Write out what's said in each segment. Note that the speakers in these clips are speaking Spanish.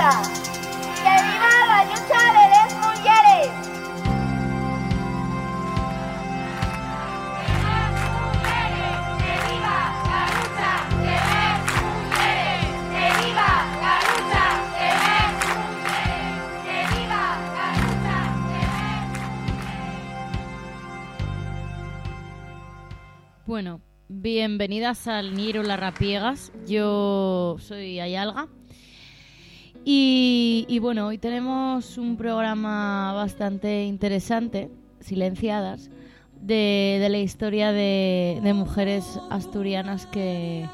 lucha! ¡Que viva la lucha de las mujeres! Bueno, bienvenidas al Niro Las Rapiegas. Yo soy Ayalga. Y, bueno, hoy tenemos un programa bastante interesante, Silenciadas, de, la historia de, mujeres asturianas que,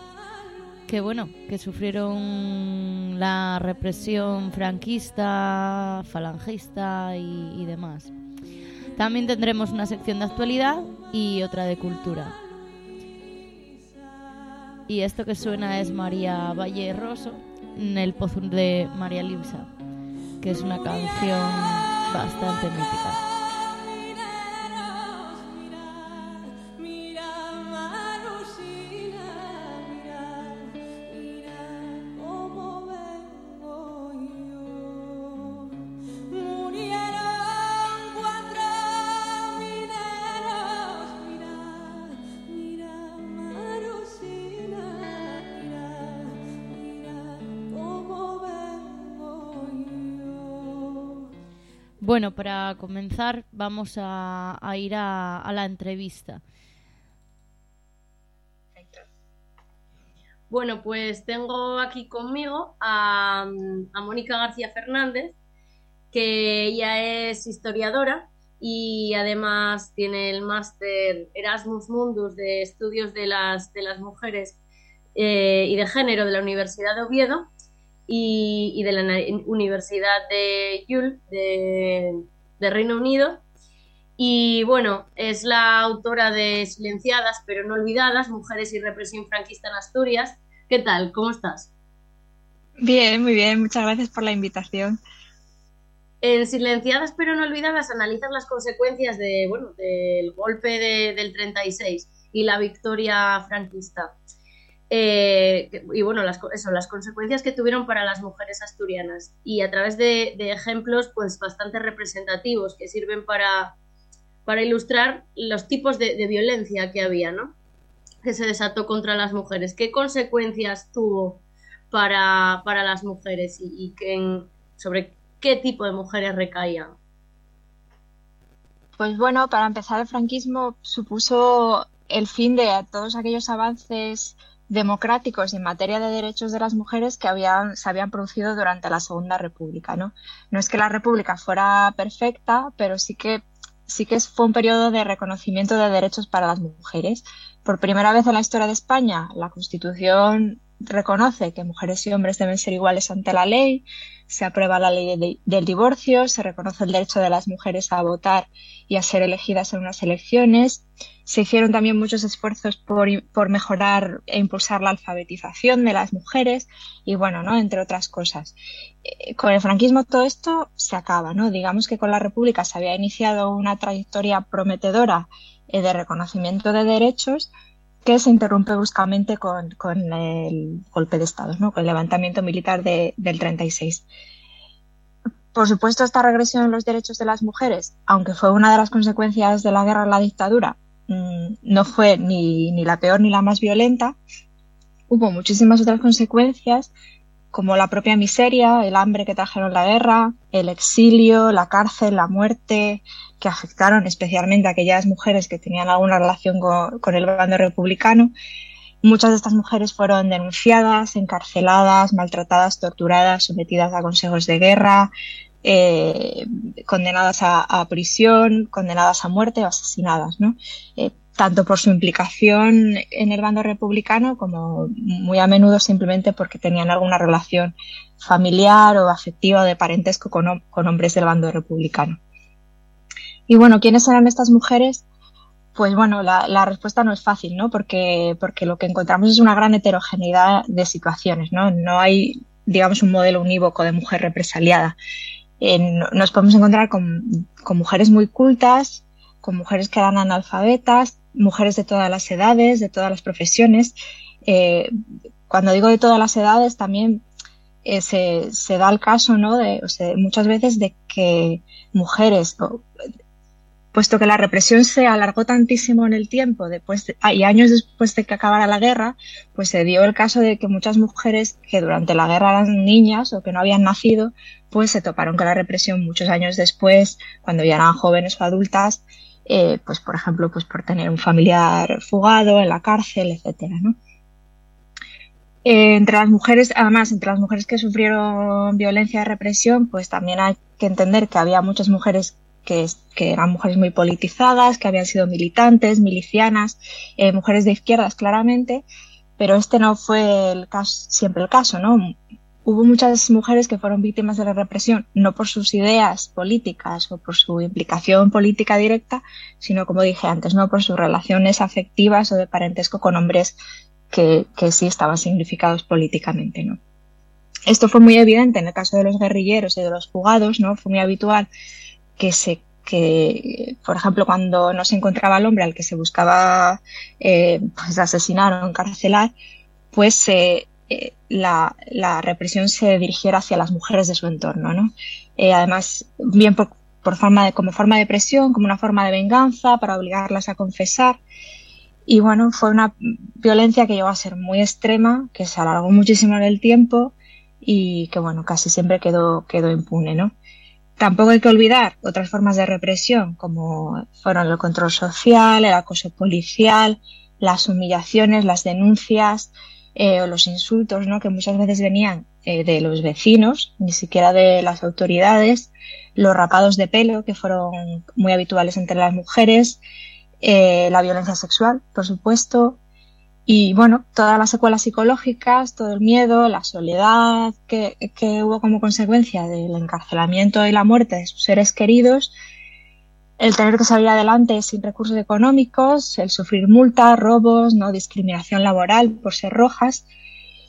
que bueno, que sufrieron la represión franquista, falangista y, y demás. También tendremos una sección de actualidad y otra de cultura. Y esto que suena es María Valle Rosso, el pozo de María Luisa, que es una canción bastante mítica. Bueno, para comenzar vamos a, ir a, la entrevista. Bueno, pues tengo aquí conmigo a, a Mónica García Fernández, que ella es historiadora y además tiene el máster Erasmus Mundus de estudios de las, de las mujeres eh, y de género de la Universidad de Oviedo y, y de la Universidad de Yule de, de Reino Unido. Y bueno, es la autora de Silenciadas pero no olvidadas, Mujeres y represión franquista en Asturias. ¿Qué tal? ¿Cómo estás? Bien, muy bien, muchas gracias por la invitación. En Silenciadas pero no olvidadas analizas las consecuencias de, bueno, del golpe de- del 36 y la victoria franquista. Eh, y bueno, las, eso, las consecuencias que tuvieron para las mujeres asturianas. Y a través de, ejemplos pues bastante representativos que sirven para, para ilustrar los tipos de, violencia que había, ¿no? Que se desató contra las mujeres. ¿Qué consecuencias tuvo para, para las mujeres y, sobre qué tipo de mujeres recaían? Pues bueno, para empezar, el franquismo supuso el fin de todos aquellos avances democráticos en materia de derechos de las mujeres que habían, se habían producido durante la Segunda República, ¿no? No es que la República fuera perfecta, pero sí que, sí que fue un periodo de reconocimiento de derechos para las mujeres. Por primera vez en la historia de España, la Constitución reconoce que mujeres y hombres deben ser iguales ante la ley, se aprueba la ley de- del divorcio, se reconoce el derecho de las mujeres a votar y a ser elegidas en unas elecciones. Se hicieron también muchos esfuerzos por, por mejorar e impulsar la alfabetización de las mujeres y bueno, ¿no? Entre otras cosas. Eh, Con el franquismo todo esto se acaba, ¿no? Digamos que con la República se había iniciado una trayectoria prometedora eh, de reconocimiento de derechos que se interrumpe bruscamente con, con el golpe de Estado, ¿no? con el levantamiento militar de, del 36. Por supuesto, esta regresión en los derechos de las mujeres, aunque fue una de las consecuencias de la guerra a la dictadura, mmm, no fue ni, ni la peor ni la más violenta. Hubo muchísimas otras consecuencias, como la propia miseria, el hambre que trajeron la guerra, el exilio, la cárcel, la muerte, que afectaron especialmente a aquellas mujeres que tenían alguna relación con, el bando republicano. Muchas de estas mujeres fueron denunciadas, encarceladas, maltratadas, torturadas, sometidas a consejos de guerra, eh, condenadas a, a, prisión, condenadas a muerte o asesinadas, ¿no? Eh, tanto por su implicación en el bando republicano como muy a menudo simplemente porque tenían alguna relación familiar o afectiva o de parentesco con, con hombres del bando republicano. Y bueno, ¿quiénes eran estas mujeres? Pues bueno, la, respuesta no es fácil, ¿no? Porque, porque lo que encontramos es una gran heterogeneidad de situaciones, ¿no? No hay, digamos, un modelo unívoco de mujer represaliada. Eh, nos podemos encontrar con, con, mujeres muy cultas, con mujeres que eran analfabetas, mujeres de todas las edades, de todas las profesiones. Eh, cuando digo de todas las edades, también eh, se, da el caso, ¿no? De, o sea, muchas veces de que mujeres, puesto que la represión se alargó tantísimo en el tiempo, después y años después de que acabara la guerra, pues se dio el caso de que muchas mujeres que durante la guerra eran niñas o que no habían nacido, pues se toparon con la represión muchos años después, cuando ya eran jóvenes o adultas, eh, pues por ejemplo, pues por tener un familiar fugado en la cárcel, etcétera, ¿no? Eh, entre las mujeres, además, entre las mujeres que sufrieron violencia y represión, pues también hay que entender que había muchas mujeres que, que eran mujeres muy politizadas, que habían sido militantes, milicianas, eh, mujeres de izquierdas claramente, pero este no fue el caso, siempre el caso, ¿no? Hubo muchas mujeres que fueron víctimas de la represión, no por sus ideas políticas o por su implicación política directa, sino, como dije antes, no por sus relaciones afectivas o de parentesco con hombres que, sí estaban significados políticamente, ¿no? Esto fue muy evidente en el caso de los guerrilleros y de los fugados, ¿no? Fue muy habitual que se que, por ejemplo, cuando no se encontraba el hombre al que se buscaba eh, pues asesinar o encarcelar, pues eh, eh, la, represión se dirigiera hacia las mujeres de su entorno, ¿no? Eh, además, bien por, forma como forma de presión, como una forma de venganza, para obligarlas a confesar. Y bueno, fue una violencia que llegó a ser muy extrema, que se alargó muchísimo en el tiempo y que bueno, casi siempre quedó, quedó impune, ¿no? Tampoco hay que olvidar otras formas de represión, como fueron el control social, el acoso policial, las humillaciones, las denuncias eh, los insultos, ¿no? que muchas veces venían eh, de los vecinos, ni siquiera de las autoridades, los rapados de pelo, que fueron muy habituales entre las mujeres, eh, la violencia sexual, por supuesto, y bueno, todas las secuelas psicológicas, todo el miedo, la soledad que, que, hubo como consecuencia del encarcelamiento y la muerte de sus seres queridos, el tener que salir adelante sin recursos económicos, el sufrir multas, robos, no discriminación laboral por ser rojas,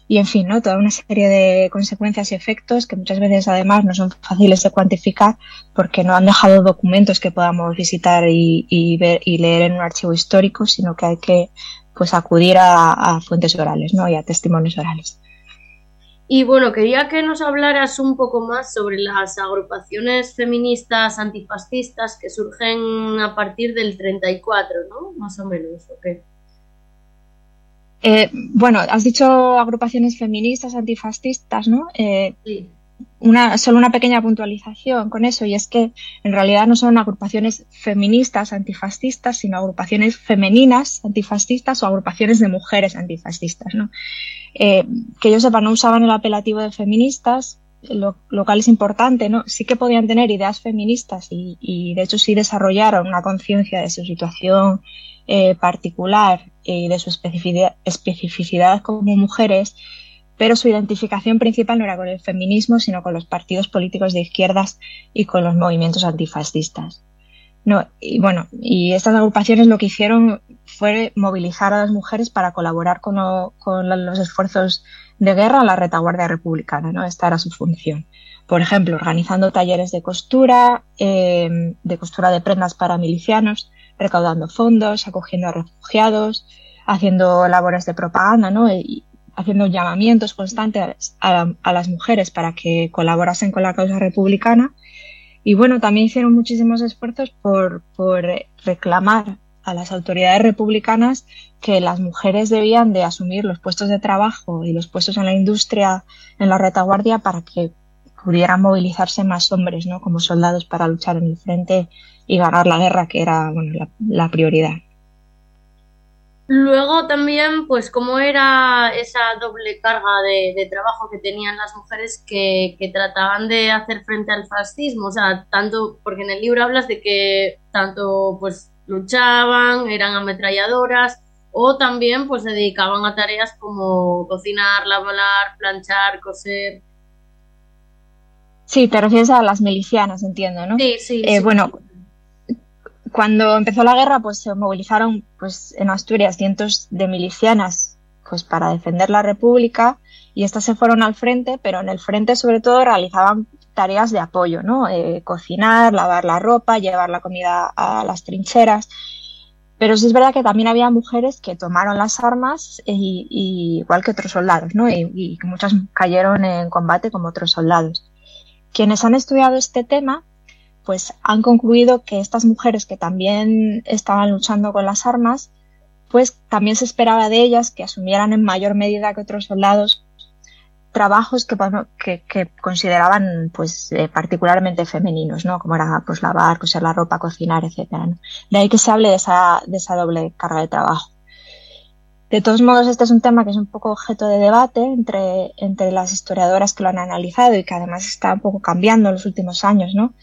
y en fin, ¿no? toda una serie de consecuencias y efectos que muchas veces además no son fáciles de cuantificar porque no han dejado documentos que podamos visitar y, ver y leer en un archivo histórico, sino que hay que pues acudir a, fuentes orales ¿no? y a testimonios orales. Y bueno, quería que nos hablaras un poco más sobre las agrupaciones feministas antifascistas que surgen a partir del 34, ¿no? Más o menos, ¿o qué? Eh, bueno, has dicho agrupaciones feministas, antifascistas, ¿no? Eh, sí. Solo una pequeña puntualización con eso, y es que en realidad no son agrupaciones feministas antifascistas, sino agrupaciones femeninas antifascistas o agrupaciones de mujeres antifascistas, ¿no? Eh, que yo sepa, no usaban el apelativo de feministas, lo, lo, cual es importante, ¿no? Sí que podían tener ideas feministas y, de hecho sí desarrollaron una conciencia de su situación eh, particular y de su especificidad, especificidad como mujeres, pero su identificación principal no era con el feminismo, sino con los partidos políticos de izquierdas y con los movimientos antifascistas. No, y bueno, y estas agrupaciones lo que hicieron fue movilizar a las mujeres para colaborar con, lo, con los esfuerzos de guerra a la retaguardia republicana, ¿no? Esta era su función. Por ejemplo, organizando talleres de costura, eh, de costura de prendas para milicianos, recaudando fondos, acogiendo a refugiados, haciendo labores de propaganda, ¿no? Haciendo llamamientos constantes a, las mujeres para que colaborasen con la causa republicana. Y bueno, también hicieron muchísimos esfuerzos por, por reclamar a las autoridades republicanas que las mujeres debían de asumir los puestos de trabajo y los puestos en la industria, en la retaguardia, para que pudieran movilizarse más hombres, ¿no? Como soldados para luchar en el frente y ganar la guerra, que era bueno, la prioridad. Luego también, pues, cómo era esa doble carga de, de trabajo que tenían las mujeres que, que, trataban de hacer frente al fascismo. O sea, tanto, porque en el libro hablas de que tanto, pues, luchaban, eran ametralladoras, o también, pues, se dedicaban a tareas como cocinar, lavar, planchar, coser. Sí, te refieres a las milicianas, entiendo, ¿no? Sí, sí. Eh, sí. Bueno, cuando empezó la guerra, pues se movilizaron pues, en Asturias cientos de milicianas pues, para defender la República y estas se fueron al frente, pero en el frente sobre todo realizaban tareas de apoyo, ¿no? Eh, cocinar, lavar la ropa, llevar la comida a las trincheras. Pero sí es verdad que también había mujeres que tomaron las armas, y, igual que otros soldados, ¿no? Y, y muchas cayeron en combate como otros soldados. Quienes han estudiado este tema, pues han concluido que estas mujeres que también estaban luchando con las armas, pues también se esperaba de ellas que asumieran en mayor medida que otros soldados trabajos que, que, consideraban pues eh, particularmente femeninos, ¿no? Como era pues lavar, coser la ropa, cocinar, etcétera. De ahí que se hable de esa, de esa doble carga de trabajo. De todos modos, este es un tema que es un poco objeto de debate entre, entre las historiadoras que lo han analizado y que además está un poco cambiando en los últimos años, ¿no?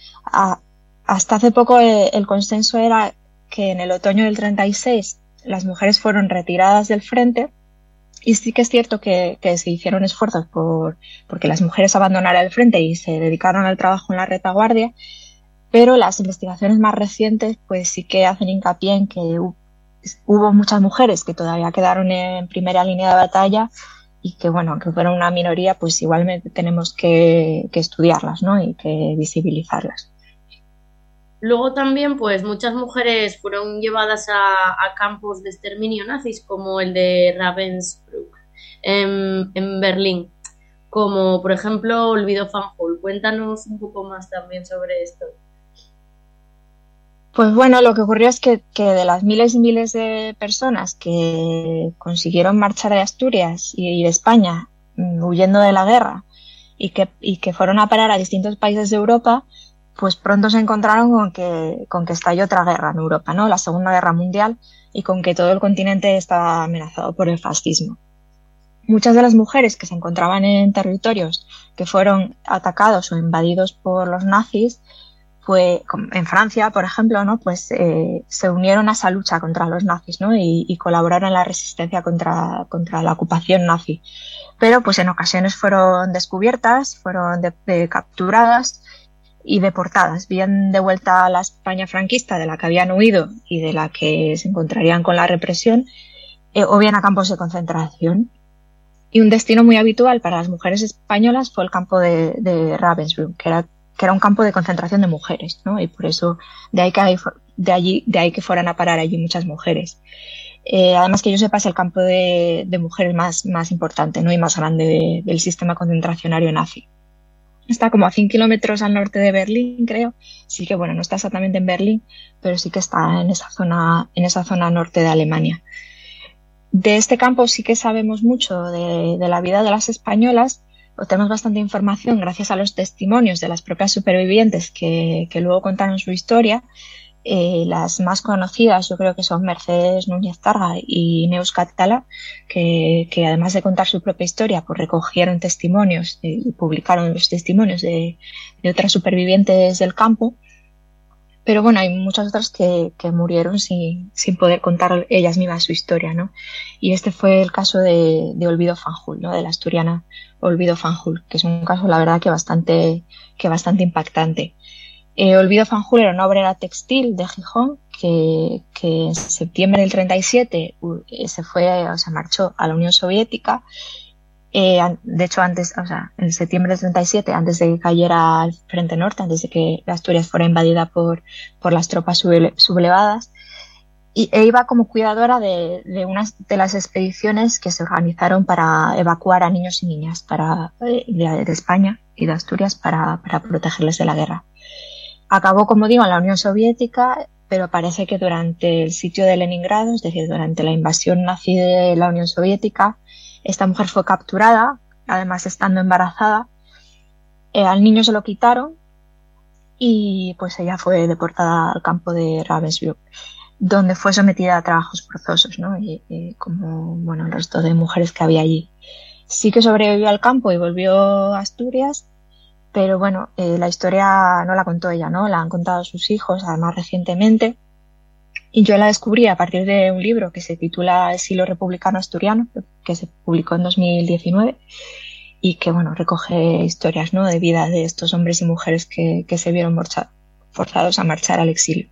hasta hace poco el, el consenso era que en el otoño del 36 las mujeres fueron retiradas del frente y sí que es cierto que, se hicieron esfuerzos por porque las mujeres abandonaran el frente y se dedicaron al trabajo en la retaguardia, pero las investigaciones más recientes pues sí que hacen hincapié en que hubo muchas mujeres que todavía quedaron en primera línea de batalla y que bueno, aunque fueron una minoría, pues igualmente tenemos que, estudiarlas ¿no? y que visibilizarlas. Luego también, pues muchas mujeres fueron llevadas a, campos de exterminio nazis, como el de Ravensbrück en, Berlín, como por ejemplo Olvido Fanjul. Cuéntanos un poco más también sobre esto. Pues bueno, lo que ocurrió es que, de las miles y miles de personas que consiguieron marchar de Asturias y, de España mm, huyendo de la guerra y que, y que fueron a parar a distintos países de Europa, pues pronto se encontraron con que, con que estalló otra guerra en Europa, ¿no? La Segunda Guerra Mundial y con que todo el continente estaba amenazado por el fascismo. Muchas de las mujeres que se encontraban en territorios que fueron atacados o invadidos por los nazis, pues en Francia, por ejemplo, ¿no? Pues eh, se unieron a esa lucha contra los nazis, ¿no? Y, colaboraron en la resistencia contra, contra la ocupación nazi. Pero pues en ocasiones fueron descubiertas, fueron capturadas y deportadas, bien de vuelta a la España franquista de la que habían huido y de la que se encontrarían con la represión, eh, o bien a campos de concentración. Y un destino muy habitual para las mujeres españolas fue el campo de, de Ravensbrück, que era, que era un campo de concentración de mujeres, ¿no? Y por eso de ahí que, de allí, de ahí que fueran a parar allí muchas mujeres. Eh, además que yo sepa es el campo de, de mujeres más, más importante ¿no? y más grande del sistema concentracionario nazi. Está como a 100 kilómetros al norte de Berlín, creo. Sí que, bueno, no está exactamente en Berlín, pero sí que está en esa zona, en esa zona norte de Alemania. De este campo sí que sabemos mucho de, la vida de las españolas, o tenemos bastante información gracias a los testimonios de las propias supervivientes que, que luego contaron su historia eh, las más conocidas yo creo que son Mercedes Núñez Targa y Neus Catala, que, además de contar su propia historia, pues recogieron testimonios y publicaron los testimonios de, otras supervivientes del campo. Pero bueno, hay muchas otras que, murieron sin, poder contar ellas mismas su historia, ¿no? Y este fue el caso de, de Olvido Fanjul, ¿no? De la asturiana Olvido Fanjul, que es un caso, la verdad, que bastante, que bastante impactante. Eh, Olvido Fanjul era una obrera textil de Gijón que, en septiembre del 37 eh, se fue, o sea, marchó a la Unión Soviética. Eh, de hecho, antes, o sea, en septiembre del 37, antes de que cayera al Frente Norte, antes de que Asturias fuera invadida por, por las tropas sublevadas, y, e iba como cuidadora de, de unas de las expediciones que se organizaron para evacuar a niños y niñas para, de, de España y de Asturias para, para protegerles de la guerra. Acabó, como digo, en la Unión Soviética, pero parece que durante el sitio de Leningrado, es decir, durante la invasión nazi de la Unión Soviética, esta mujer fue capturada, además estando embarazada. Eh, al niño se lo quitaron y pues ella fue deportada al campo de Ravensbrück, donde fue sometida a trabajos forzosos, ¿no? Y, como, bueno, el resto de mujeres que había allí. Sí que sobrevivió al campo y volvió a Asturias pero bueno, eh, la historia no la contó ella, ¿no? La han contado sus hijos, además recientemente. Y yo la descubrí a partir de un libro que se titula El Silo Republicano Asturiano, que se publicó en 2019 y que, bueno, recoge historias, ¿no? De vida de estos hombres y mujeres que, se vieron forzados a marchar al exilio.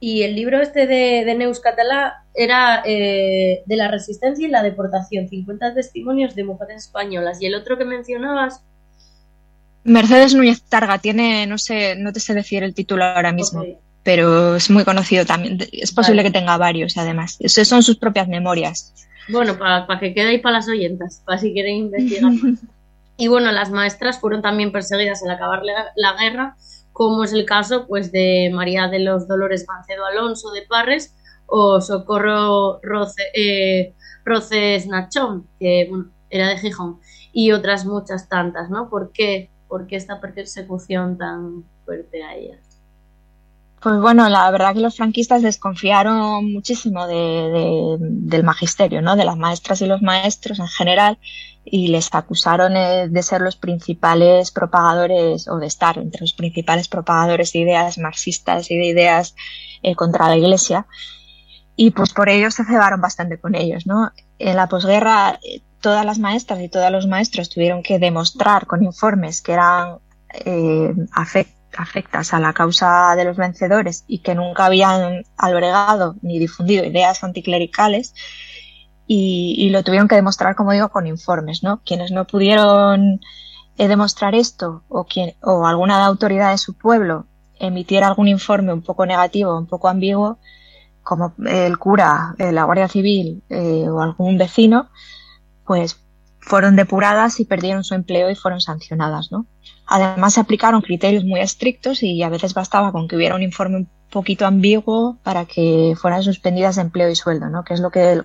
Y el libro este de, de Neus Catalá era eh, de la resistencia y la deportación, 50 testimonios de mujeres españolas. Y el otro que mencionabas Mercedes Núñez Targa tiene, no sé, no te sé decir el título ahora mismo, pero es muy conocido también. Es posible que tenga varios, además. Esas son sus propias memorias. Bueno, para que quede ahí para las oyentas, para si quieren investigar. y bueno, las maestras fueron también perseguidas al acabar la, guerra, como es el caso pues de María de los Dolores Mancedo Alonso de Parres o Socorro Roce, eh, Roces Nachón, que bueno, era de Gijón, y otras muchas tantas, ¿no? ¿Por qué, ¿Por qué esta persecución tan fuerte a ellas? Pues bueno, la verdad que los franquistas desconfiaron muchísimo de, del magisterio, ¿no? De las maestras y los maestros en general y les acusaron eh, de ser los principales propagadores o de estar entre los principales propagadores de ideas marxistas y de ideas eh, contra la Iglesia y pues por ello se cebaron bastante con ellos, ¿no? En la posguerra eh, todas las maestras y todos los maestros tuvieron que demostrar con informes que eran eh, afectas a la causa de los vencedores y que nunca habían albergado ni difundido ideas anticlericales y, lo tuvieron que demostrar, como digo, con informes, ¿no? Quienes no pudieron eh, demostrar esto o, quien, o alguna autoridad de su pueblo emitiera algún informe un poco negativo, un poco ambiguo, como el cura, eh, la Guardia Civil eh, o algún vecino, pues fueron depuradas y perdieron su empleo y fueron sancionadas, ¿no? Además se aplicaron criterios muy estrictos y a veces bastaba con que hubiera un informe un poquito ambiguo para que fueran suspendidas de empleo y sueldo, ¿no? Que es lo que,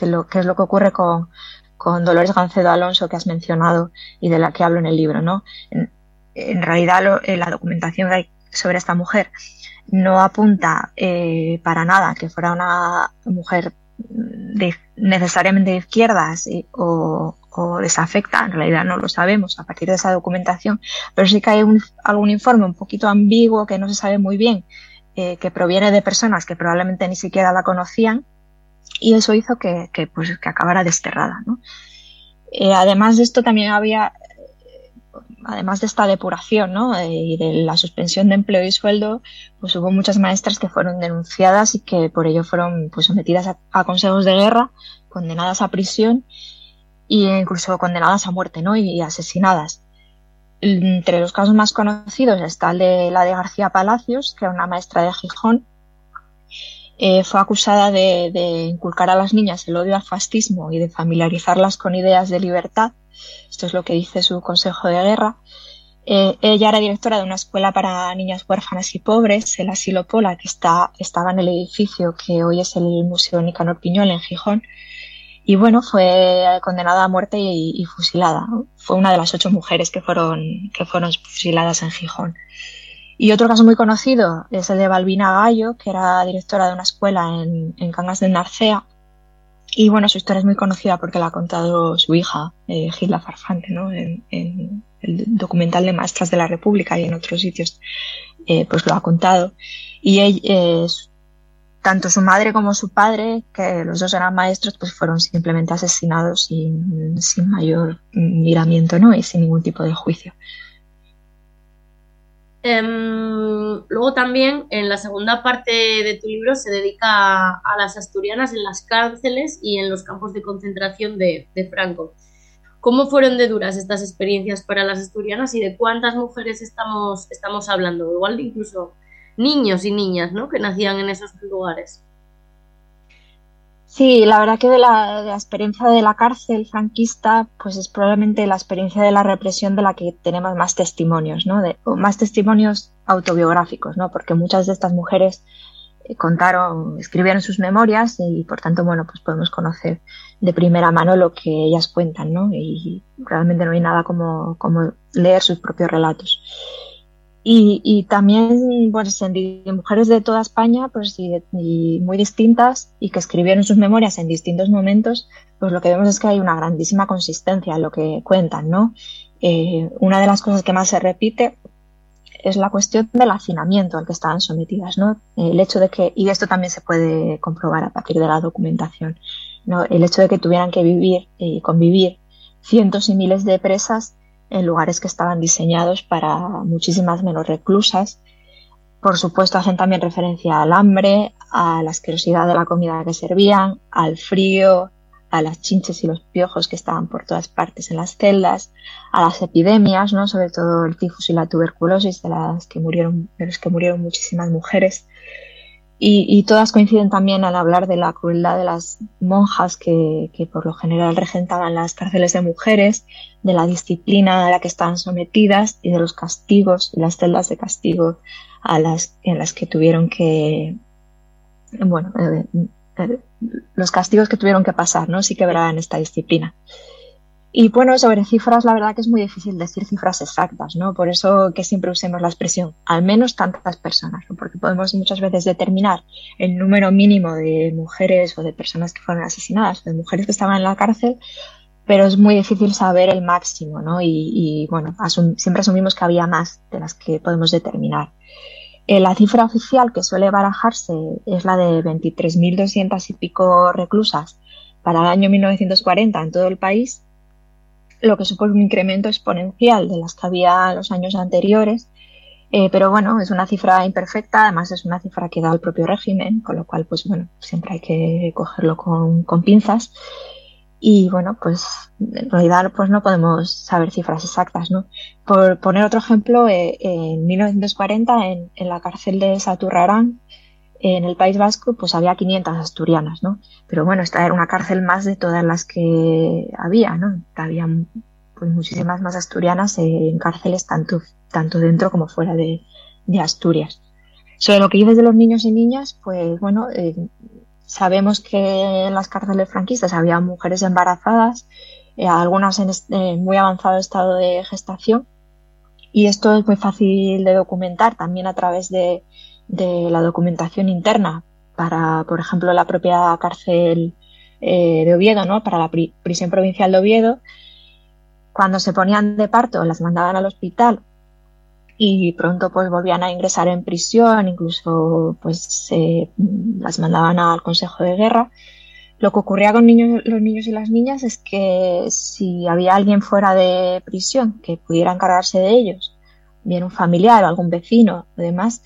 lo, que es lo que ocurre con, con Dolores Gancedo Alonso que has mencionado y de la que hablo en el libro, ¿no? En, realidad eh, la documentación sobre esta mujer no apunta eh, para nada que fuera una mujer necesariamente de izquierdas o, desafecta, en realidad no lo sabemos a partir de esa documentación, pero sí que hay algún informe un poquito ambiguo que no se sabe muy bien, eh, que proviene de personas que probablemente ni siquiera la conocían y eso hizo que, pues, que acabara desterrada. Eh, además de esto también había además de esta depuración ¿no? Eh, y de la suspensión de empleo y sueldo, pues hubo muchas maestras que fueron denunciadas y que por ello fueron pues, sometidas a, consejos de guerra, condenadas a prisión e incluso condenadas a muerte ¿no? y, asesinadas. Entre los casos más conocidos está el de la de García Palacios, que era una maestra de Gijón. Eh, fue acusada de, inculcar a las niñas el odio al fascismo y de familiarizarlas con ideas de libertad esto es lo que dice su consejo de guerra. Eh, ella era directora de una escuela para niñas huérfanas y pobres, el Asilo Pola, que está, estaba en el edificio que hoy es el Museo Nicanor Piñol en Gijón. Y bueno, fue condenada a muerte y, fusilada. Fue una de las ocho mujeres que fueron, que fueron fusiladas en Gijón. Y otro caso muy conocido es el de Balbina Gallo, que era directora de una escuela en, en Cangas de Narcea, y bueno, su historia es muy conocida porque la ha contado su hija, eh, Gilda Farfante, ¿no? En, el documental de Maestras de la República y en otros sitios, eh, pues lo ha contado. Y ella, tanto su madre como su padre, que los dos eran maestros, pues fueron simplemente asesinados sin, sin mayor miramiento, ¿no? Y sin ningún tipo de juicio. Em, luego también en la segunda parte de tu libro se dedica a, las asturianas en las cárceles y en los campos de concentración de, Franco. ¿Cómo fueron de duras estas experiencias para las asturianas y de cuántas mujeres estamos, estamos hablando? Igual incluso niños y niñas ¿no? que nacían en esos lugares. Sí, la verdad que de la, experiencia de la cárcel franquista, pues es probablemente la experiencia de la represión de la que tenemos más testimonios, ¿no? Más testimonios autobiográficos, ¿no? Porque muchas de estas mujeres eh, contaron, escribieron sus memorias y por tanto, bueno, pues podemos conocer de primera mano lo que ellas cuentan, ¿no? Y realmente no hay nada como, como leer sus propios relatos. Y, y también pues, mujeres de toda España pues, y, muy distintas y que escribieron sus memorias en distintos momentos, pues lo que vemos es que hay una grandísima consistencia en lo que cuentan. ¿no? Eh, una de las cosas que más se repite es la cuestión del hacinamiento al que estaban sometidas. ¿no? El hecho de que, y esto también se puede comprobar a partir de la documentación, ¿no? el hecho de que tuvieran que vivir y convivir cientos y miles de presas en lugares que estaban diseñados para muchísimas menos reclusas. Por supuesto, hacen también referencia al hambre, a la asquerosidad de la comida que servían, al frío, a las chinches y los piojos que estaban por todas partes en las celdas, a las epidemias, ¿no? sobre todo el tifus y la tuberculosis, de las que murieron, de los que murieron muchísimas mujeres. Y, todas coinciden también al hablar de la crueldad de las monjas que, que, por lo general regentaban las cárceles de mujeres, de la disciplina a la que estaban sometidas y de los castigos y las celdas de castigo a las, en las que tuvieron que, bueno, eh, eh, los castigos que tuvieron que pasar, ¿no? Sí quebraban esta disciplina. Y bueno, sobre cifras, la verdad que es muy difícil decir cifras exactas, ¿no? Por eso que siempre usemos la expresión, al menos tantas personas, ¿no? Porque podemos muchas veces determinar el número mínimo de mujeres o de personas que fueron asesinadas, de mujeres que estaban en la cárcel, pero es muy difícil saber el máximo, ¿no? Y, bueno, siempre asumimos que había más de las que podemos determinar. Eh, la cifra oficial que suele barajarse es la de 23.200 y pico reclusas para el año 1940 en todo el país, lo que supone un incremento exponencial de las que había los años anteriores. Eh, pero bueno, es una cifra imperfecta, además es una cifra que da el propio régimen, con lo cual, pues bueno, siempre hay que cogerlo con, con pinzas. Y bueno, pues en realidad pues no podemos saber cifras exactas, ¿no? Por poner otro ejemplo, eh, en 1940 en, en, la cárcel de Saturrarán, en el País Vasco, pues había 500 asturianas, ¿no? Pero bueno, esta era una cárcel más de todas las que había, ¿no? Había pues, muchísimas más asturianas en cárceles tanto, tanto dentro como fuera de, de Asturias. Sobre lo que dices de los niños y niñas, pues bueno, eh, Sabemos que en las cárceles franquistas había mujeres embarazadas, eh, algunas en muy avanzado estado de gestación, y esto es muy fácil de documentar también a través de, la documentación interna para, por ejemplo, la propia cárcel eh, de Oviedo, ¿no? para la prisión provincial de Oviedo. Cuando se ponían de parto, las mandaban al hospital y pronto pues volvían a ingresar en prisión, incluso pues las mandaban al Consejo de Guerra. Lo que ocurría con niños, los niños y las niñas es que si había alguien fuera de prisión que pudiera encargarse de ellos, bien un familiar o algún vecino o demás,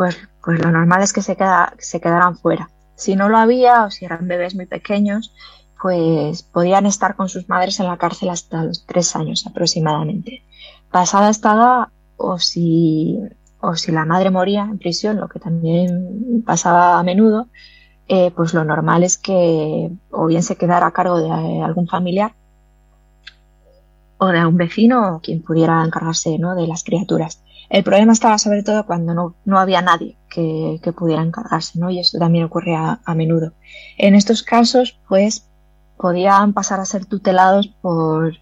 pues, pues lo normal es que se, queda, se quedaran fuera. Si no lo había o si eran bebés muy pequeños, pues podían estar con sus madres en la cárcel hasta los tres años aproximadamente. Pasada esta edad, o si, o si la madre moría en prisión, lo que también pasaba a menudo, eh, pues lo normal es que o bien se quedara a cargo de algún familiar o de un vecino o quien pudiera encargarse ¿no? de las criaturas. El problema estaba sobre todo cuando no, no había nadie que, que, pudiera encargarse, ¿no? Y esto también ocurría a menudo. En estos casos, pues, podían pasar a ser tutelados por,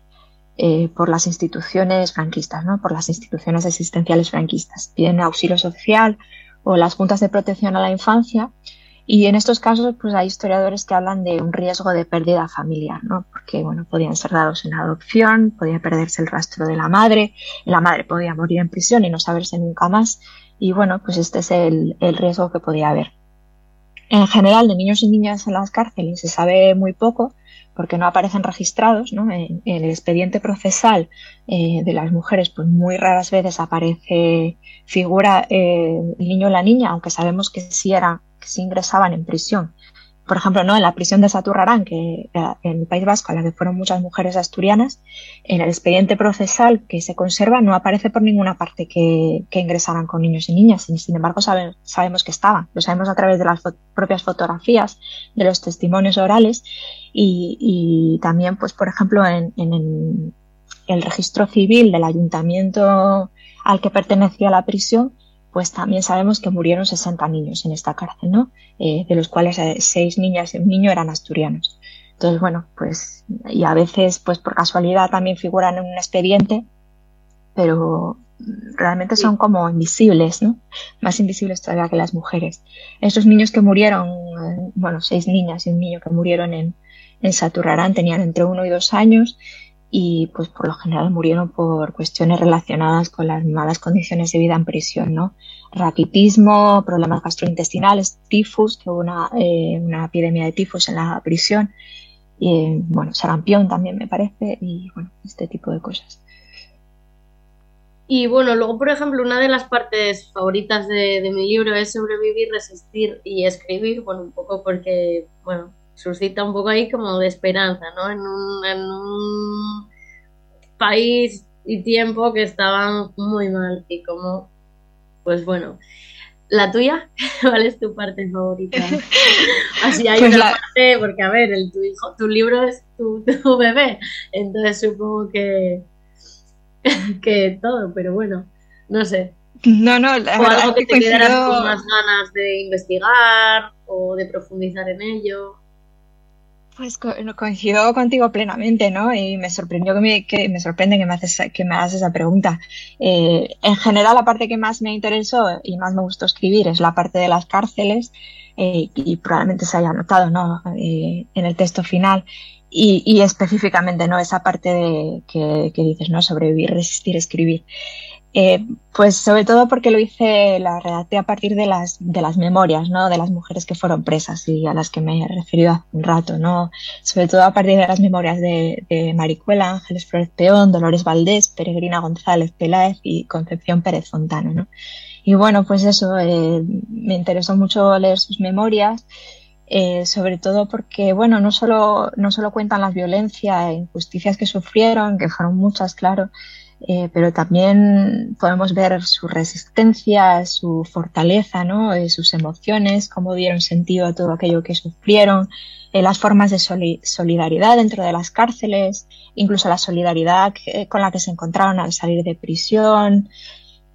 eh, por las instituciones franquistas, ¿no? por las instituciones existenciales franquistas, bien auxilio social o las juntas de protección a la infancia. Y en estos casos, pues hay historiadores que hablan de un riesgo de pérdida familiar, ¿no? Porque, bueno, podían ser dados en adopción, podía perderse el rastro de la madre, la madre podía morir en prisión y no saberse nunca más. Y bueno, pues este es el, el riesgo que podía haber. En general, de niños y niñas en las cárceles se sabe muy poco, porque no aparecen registrados. ¿no? En, el expediente procesal eh, de las mujeres, pues muy raras veces aparece figura eh, el niño o la niña, aunque sabemos que sí, era, que sí ingresaban en prisión por ejemplo, ¿no? en la prisión de Saturrarán, que en el País Vasco, a la que fueron muchas mujeres asturianas, en el expediente procesal que se conserva no aparece por ninguna parte que, ingresaran con niños y niñas, y sin embargo sabemos que estaban, lo sabemos a través de las propias fotografías, de los testimonios orales y, también, pues, por ejemplo, en, en el registro civil del ayuntamiento al que pertenecía la prisión, pues también sabemos que murieron 60 niños en esta cárcel, ¿no? Eh, de los cuales eh, seis niñas y un niño eran asturianos. Entonces, bueno, pues, y a veces, pues por casualidad también figuran en un expediente, pero realmente son como invisibles, ¿no? Más invisibles todavía que las mujeres. Esos niños que murieron, eh, bueno, seis niñas y un niño que murieron en, en Saturrarán tenían entre uno y dos años y pues por lo general murieron por cuestiones relacionadas con las malas condiciones de vida en prisión, ¿no? Raquitismo, problemas gastrointestinales, tifus, que hubo una, eh, una epidemia de tifus en la prisión, y bueno, sarampión también me parece, y bueno, este tipo de cosas. Y bueno, luego, por ejemplo, una de las partes favoritas de, de mi libro es sobrevivir, resistir y escribir, bueno, un poco porque, bueno, suscita un poco ahí como de esperanza, ¿no? En un, en un país y tiempo que estaban muy mal y como, pues bueno, ¿La tuya? ¿Cuál es tu parte favorita? Así hay pues una parte, porque a ver, el, tu hijo, tu libro es tu, tu bebé, entonces supongo que, que todo, pero bueno, no sé. No, no, la o algo que, te quedaras con más ganas de investigar o de profundizar en ello. Pues coincido contigo plenamente, ¿no? Y me sorprendió que me, sorprende que me haces que me hagas esa pregunta. Eh, en general, la parte que más me interesó y más me gustó escribir es la parte de las cárceles eh, y probablemente se haya notado, ¿no? Eh, en el texto final y, específicamente, ¿no? Esa parte de, que dices, ¿no? Sobrevivir, resistir, escribir. Eh, pues sobre todo porque lo hice, la redacté a partir de las, de las memorias, ¿no? De las mujeres que fueron presas y a las que me he referido hace un rato, ¿no? Sobre todo a partir de las memorias de, de Maricuela, Ángeles Flores Peón, Dolores Valdés, Peregrina González Peláez y Concepción Pérez Fontana, ¿no? Y bueno, pues eso, eh, me interesó mucho leer sus memorias, eh, sobre todo porque, bueno, no solo, no solo cuentan las violencias e injusticias que sufrieron, que fueron muchas, claro, eh, pero también podemos ver su resistencia, su fortaleza, ¿no? Eh, sus emociones, cómo dieron sentido a todo aquello que sufrieron, eh, las formas de solidaridad dentro de las cárceles, incluso la solidaridad con la que se encontraron al salir de prisión,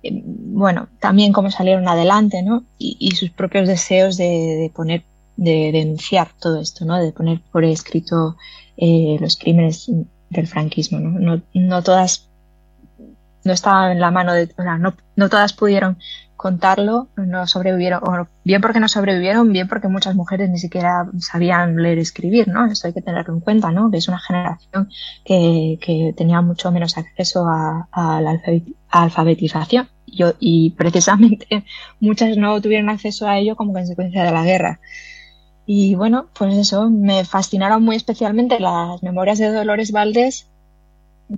bueno, también cómo salieron adelante, ¿no? Y, sus propios deseos de, de, poner, de denunciar todo esto, ¿no? De poner por escrito los crímenes del franquismo, ¿no? No, no todas no estaba en la mano no, no todas pudieron contarlo, no sobrevivieron, bien porque no sobrevivieron, bien porque muchas mujeres ni siquiera sabían leer y escribir, ¿no? Eso hay que tenerlo en cuenta, ¿no? Es una generación que, que tenía mucho menos acceso a, la alfabetización. Y precisamente muchas no tuvieron acceso a ello como consecuencia de la guerra. Y bueno, pues eso, me fascinaron muy especialmente las memorias de Dolores Valdés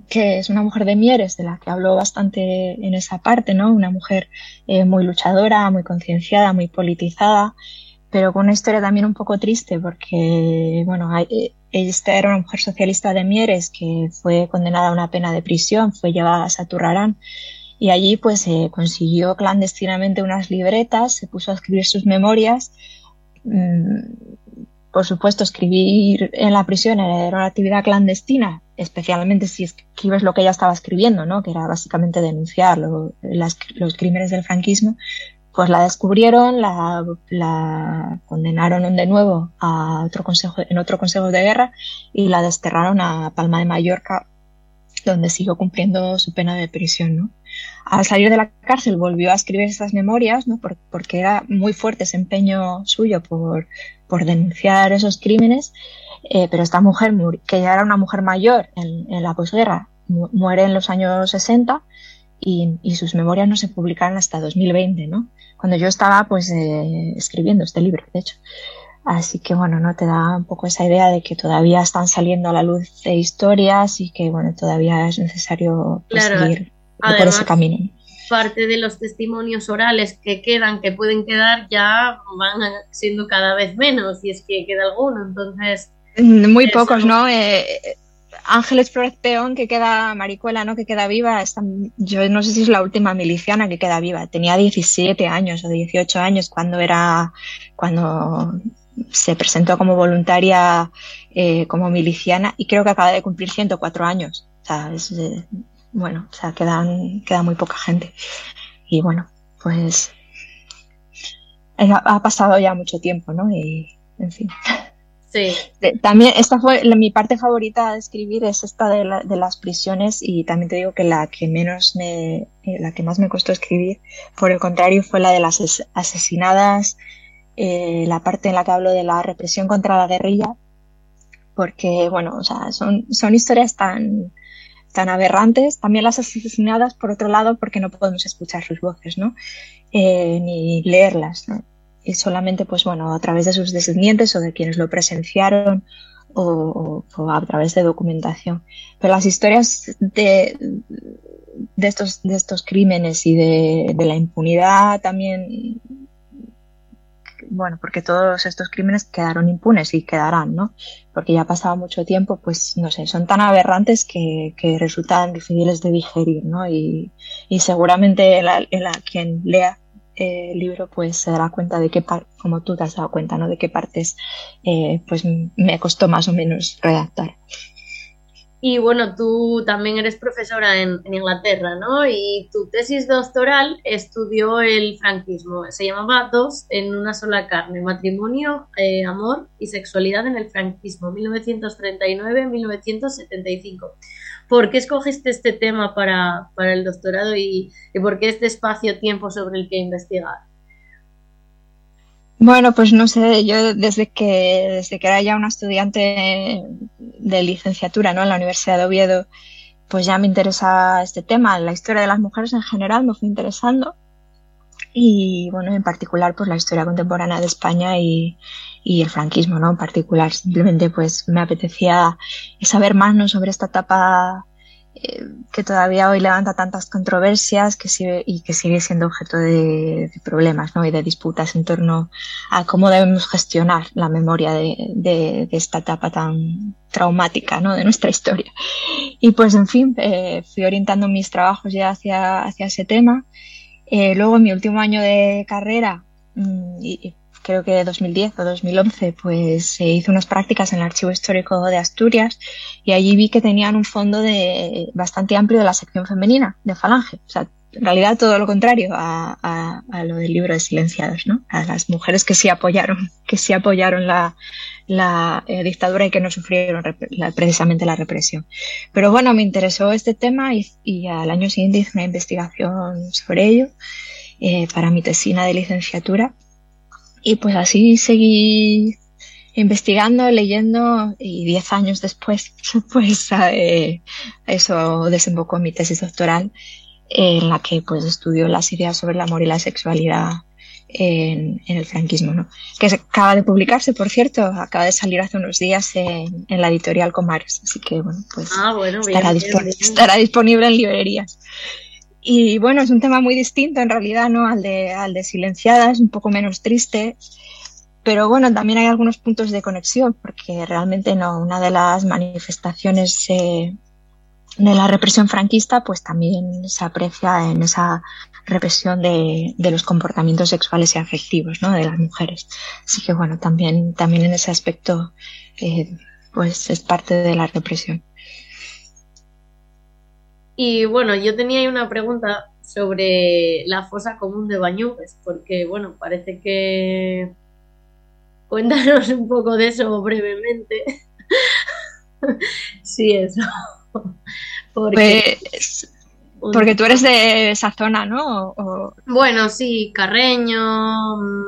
que es una mujer de Mieres, de la que hablo bastante en esa parte, ¿no? Una mujer eh, muy luchadora, muy concienciada, muy politizada, pero con una historia también un poco triste, porque, bueno, eh, esta era una mujer socialista de Mieres que fue condenada a una pena de prisión, fue llevada a Saturrarán y allí pues eh, consiguió clandestinamente unas libretas, se puso a escribir sus memorias. Mm, por supuesto, escribir en la prisión era una actividad clandestina, especialmente si escribes lo que ella estaba escribiendo, ¿no? que era básicamente denunciar los crímenes del franquismo, pues la descubrieron, la, condenaron de nuevo a otro consejo, en otro consejo de guerra y la desterraron a Palma de Mallorca, donde siguió cumpliendo su pena de prisión. ¿no? Al salir de la cárcel volvió a escribir esas memorias, ¿no? porque era muy fuerte ese empeño suyo por, por denunciar esos crímenes eh, pero esta mujer, que ya era una mujer mayor en, la posguerra, muere en los años 60 y, y, sus memorias no se publicaron hasta 2020, ¿no? Cuando yo estaba pues eh, escribiendo este libro, de hecho. Así que bueno, no te da un poco esa idea de que todavía están saliendo a la luz de historias y que bueno, todavía es necesario pues, seguir por ese camino. Parte de los testimonios orales que quedan, que pueden quedar, ya van siendo cada vez menos, y es que queda alguno. Entonces, muy pocos, ¿no? Eh, Ángeles Flores Peón, que queda, Maricuela, ¿no? Que queda viva. yo no sé si es la última miliciana que queda viva. Tenía 17 años o 18 años cuando era, cuando se presentó como voluntaria eh, como miliciana y creo que acaba de cumplir 104 años. O sea, es, eh, bueno, o sea, quedan, queda muy poca gente. Y bueno, pues ha pasado ya mucho tiempo, ¿no? Y, en fin. También esta fue mi parte favorita de escribir es esta de, las prisiones y también te digo que la que menos me, eh, la que más me costó escribir, por el contrario, fue la de las asesinadas, eh, la parte en la que hablo de la represión contra la guerrilla, porque bueno, o sea, son, son historias tan, tan aberrantes, también las asesinadas por otro lado porque no podemos escuchar sus voces, ¿no? Eh, ni leerlas, ¿no? Solamente, pues bueno, a través de sus descendientes o de quienes lo presenciaron o, a través de documentación. Pero las historias de, de, estos, de estos crímenes y de, de la impunidad también bueno, porque todos estos crímenes quedaron impunes y quedarán, ¿no? Porque ya ha pasado mucho tiempo, pues no sé, son tan aberrantes que, que resultan difíciles de digerir, ¿no? Y, y seguramente la, la, quien lea eh, libro pues se dará cuenta de qué como tú te has dado cuenta, ¿no? De qué partes eh, pues me costó más o menos redactar. Y bueno, tú también eres profesora en, Inglaterra, ¿no? Y tu tesis doctoral estudió el franquismo. Se llamaba Dos en una sola carne, matrimonio, eh, amor y sexualidad en el franquismo, 1939-1975. ¿Por qué escogiste este tema para, el doctorado y, y por qué este espacio-tiempo sobre el que investigar? Bueno, pues no sé, yo desde que, desde que era ya una estudiante de licenciatura ¿no? en la Universidad de Oviedo, pues ya me interesa este tema, la historia de las mujeres en general me fue interesando y bueno, en particular pues la historia contemporánea de España y, y el franquismo, ¿no? En particular, simplemente pues me apetecía saber más ¿no? sobre esta etapa eh, que todavía hoy levanta tantas controversias que sigue, y que sigue siendo objeto de, problemas ¿no? y de disputas en torno a cómo debemos gestionar la memoria de, de, esta etapa tan traumática ¿no? de nuestra historia. Y pues, en fin, eh, fui orientando mis trabajos ya hacia, hacia ese tema. Eh, luego, en mi último año de carrera, mm, y, creo que 2010 o 2011, pues se hizo unas prácticas en el Archivo Histórico de Asturias y allí vi que tenían un fondo de, bastante amplio de la sección femenina de Falange. O sea, en realidad todo lo contrario a, lo del libro de Silenciados, ¿no? A las mujeres que sí apoyaron, que sí apoyaron la, eh, dictadura y que no sufrieron precisamente la represión. Pero bueno, me interesó este tema y, al año siguiente hice una investigación sobre ello eh, para mi tesina de licenciatura y pues así seguí investigando, leyendo y diez años después, pues eh, eso desembocó en mi tesis doctoral en la que pues estudio las ideas sobre el amor y la sexualidad en, el franquismo, ¿no? Que acaba de publicarse, por cierto, acaba de salir hace unos días en, la editorial Comares, así que bueno, pues ah, estará, estará disponible en librerías. Y bueno, es un tema muy distinto en realidad, ¿no? Al de, al de Silenciadas, un poco menos triste. Pero bueno, también hay algunos puntos de conexión, porque realmente no, una de las manifestaciones eh, de la represión franquista, pues también se aprecia en esa represión de, de, los comportamientos sexuales y afectivos, ¿no? De las mujeres. Así que bueno, también, también en ese aspecto, eh, pues es parte de la represión. Y bueno, yo tenía ahí una pregunta sobre la fosa común de Bañugues, porque bueno, parece que cuéntanos un poco de eso brevemente. sí, eso. Porque, pues, porque tú eres de esa zona, ¿no? Bueno, sí, Carreño, mm,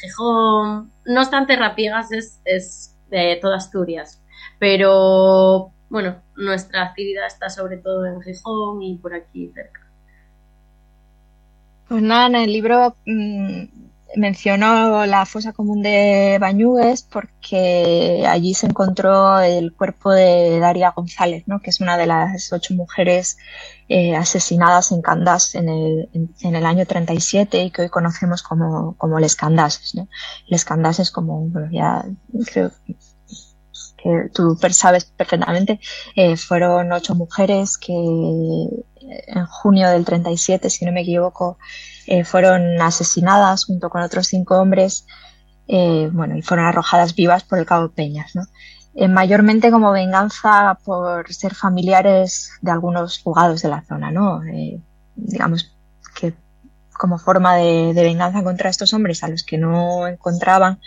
Gijón, no obstante Rapiegas es, es de toda Asturias, pero bueno, nuestra actividad está sobre todo en Gijón y por aquí cerca. Pues nada, en el libro mm, mencionó la fosa común de Bañugues porque allí se encontró el cuerpo de Daria González, ¿no? que es una de las ocho mujeres eh, asesinadas en Candás en el, en, el, año 37 y que hoy conocemos como, como Les Candases. ¿no? Les Candases como, bueno, ya creo que tú sabes perfectamente, eh, fueron ocho mujeres que en junio del 37, si no me equivoco, eh, fueron asesinadas junto con otros cinco hombres, eh, bueno, y fueron arrojadas vivas por el Cabo Peñas, ¿no? mayormente como venganza por ser familiares de algunos fugados de la zona, ¿no? digamos que como forma de venganza contra estos hombres a los que no encontraban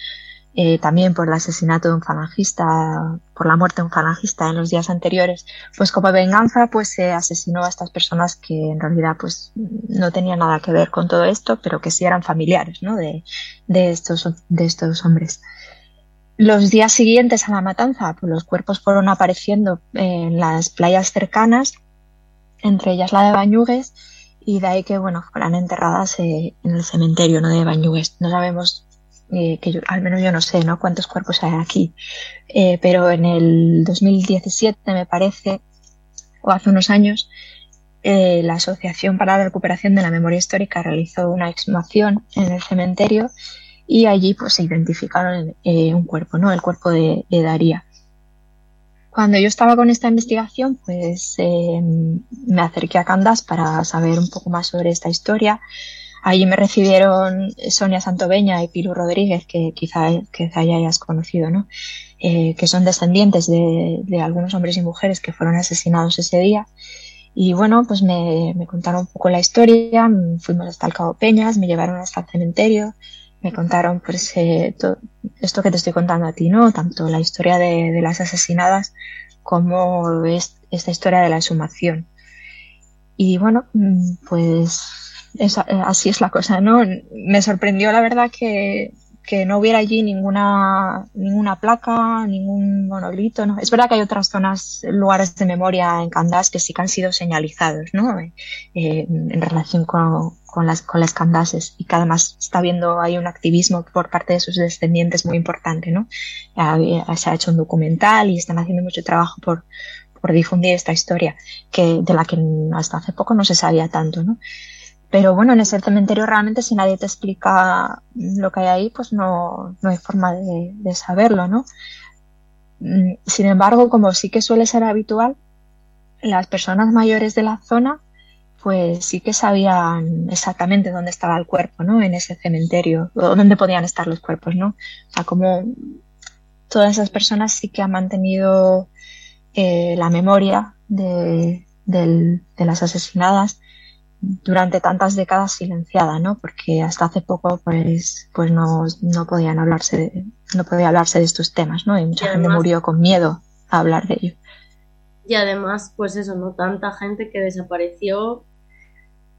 eh, también por el asesinato de un falangista, por la muerte de un falangista en los días anteriores, pues como venganza, pues se asesinó a estas personas que en realidad pues no tenían nada que ver con todo esto, pero que sí eran familiares, ¿no? De, de estos, de estos hombres. Los días siguientes a la matanza, pues los cuerpos fueron apareciendo en las playas cercanas, entre ellas la de Bañugues, y de ahí que, bueno, fueran enterradas eh, en el cementerio, ¿no? De Bañugues. No sabemos eh, que yo, al menos yo no sé ¿no? cuántos cuerpos hay aquí, eh, pero en el 2017 me parece, o hace unos años, eh, la Asociación para la Recuperación de la Memoria Histórica realizó una exhumación en el cementerio y allí pues se identificaron eh, un cuerpo, ¿no? El cuerpo de, Daría. Cuando yo estaba con esta investigación, pues em, me acerqué a Candas para saber un poco más sobre esta historia. Allí me recibieron Sonia Santoveña y Piru Rodríguez, que quizá, ya hayas conocido, ¿no? Eh, que son descendientes de, de, algunos hombres y mujeres que fueron asesinados ese día. Y bueno, pues me, me contaron un poco la historia, fuimos hasta el Cabo Peñas, me llevaron hasta el cementerio, me contaron pues eh, esto que te estoy contando a ti, ¿no? Tanto la historia de, de las asesinadas como es, esta historia de la exhumación. Y bueno, mm, pues esa, eh, así es la cosa, ¿no? Me sorprendió la verdad que, que no hubiera allí ninguna, ninguna placa, ningún monolito, ¿no? Es verdad que hay otras zonas, lugares de memoria en Candás que sí que han sido señalizados, ¿no? Eh, en relación con, con, las, con las Candases y que además está viendo hay un activismo por parte de sus descendientes muy importante, ¿no? Se ha hecho un documental y están haciendo mucho trabajo por, por difundir esta historia que, de la que hasta hace poco no se sabía tanto, ¿no? Pero bueno, en ese cementerio realmente si nadie te explica lo que hay ahí, pues no, no hay forma de, saberlo, ¿no? Mm, sin embargo, como sí que suele ser habitual, las personas mayores de la zona pues sí que sabían exactamente dónde estaba el cuerpo, ¿no? En ese cementerio, o dónde podían estar los cuerpos, ¿no? O sea, como todas esas personas sí que han mantenido eh, la memoria de, las asesinadas durante tantas décadas silenciada, ¿no? Porque hasta hace poco, pues, pues no, no podían hablarse, de, no podía hablarse de estos temas, ¿no? Y mucha gente murió con miedo a hablar de ello. Y además, pues eso, ¿no? Tanta gente que desapareció,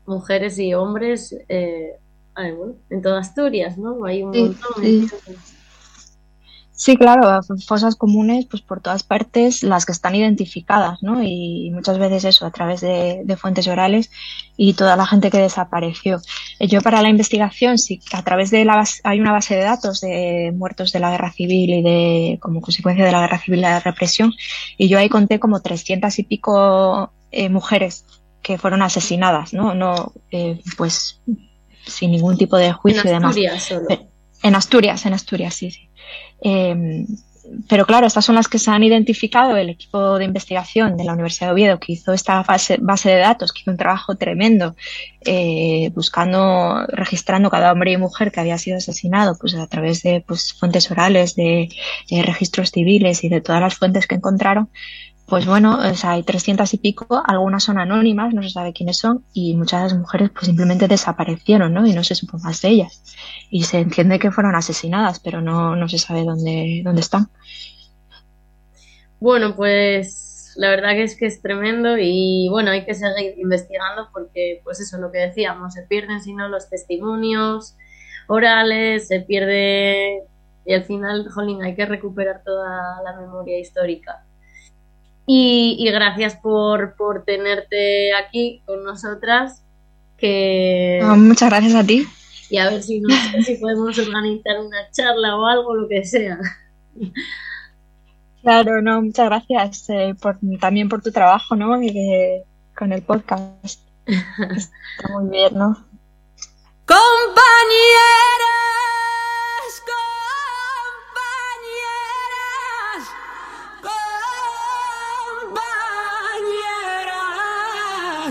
mujeres y hombres, eh, en toda Asturias, ¿no? Hay un montón. Sí, claro, fosas comunes, pues por todas partes, las que están identificadas, ¿no? Y muchas veces eso, a través de, fuentes orales y toda la gente que desapareció. Eh, yo para la investigación, sí, a través de la base, hay una base de datos de muertos de la guerra civil y de, como consecuencia de la guerra civil y la represión, y yo ahí conté como trescientas y pico eh, mujeres que fueron asesinadas, ¿no? No, eh, pues sin ningún tipo de juicio y demás. Solo. En Asturias, en Asturias, sí, sí. Eh, pero claro, estas son las que se han identificado el equipo de investigación de la Universidad de Oviedo que hizo esta base, de datos, que hizo un trabajo tremendo eh, buscando, registrando cada hombre y mujer que había sido asesinado pues a través de pues, fuentes orales, de, de registros civiles y de todas las fuentes que encontraron pues bueno, o sea, hay 300 y pico, algunas son anónimas, no se sabe quiénes son, y muchas de las mujeres pues simplemente desaparecieron, ¿no? Y no se supo más de ellas. Y se entiende que fueron asesinadas, pero no, no se sabe dónde, dónde están. Bueno, pues la verdad que es que es tremendo y bueno, hay que seguir investigando porque pues eso es lo que decíamos, se pierden si no los testimonios orales, se pierde y al final, jolín, hay que recuperar toda la memoria histórica. Y, gracias por, por, tenerte aquí con nosotras. Que... muchas gracias a ti. Y a ver si, si podemos organizar una charla o algo, lo que sea. Claro, no, muchas gracias eh, por, también por tu trabajo, ¿no? Y con el podcast. Está muy bien, ¿no? Compañera.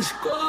escola.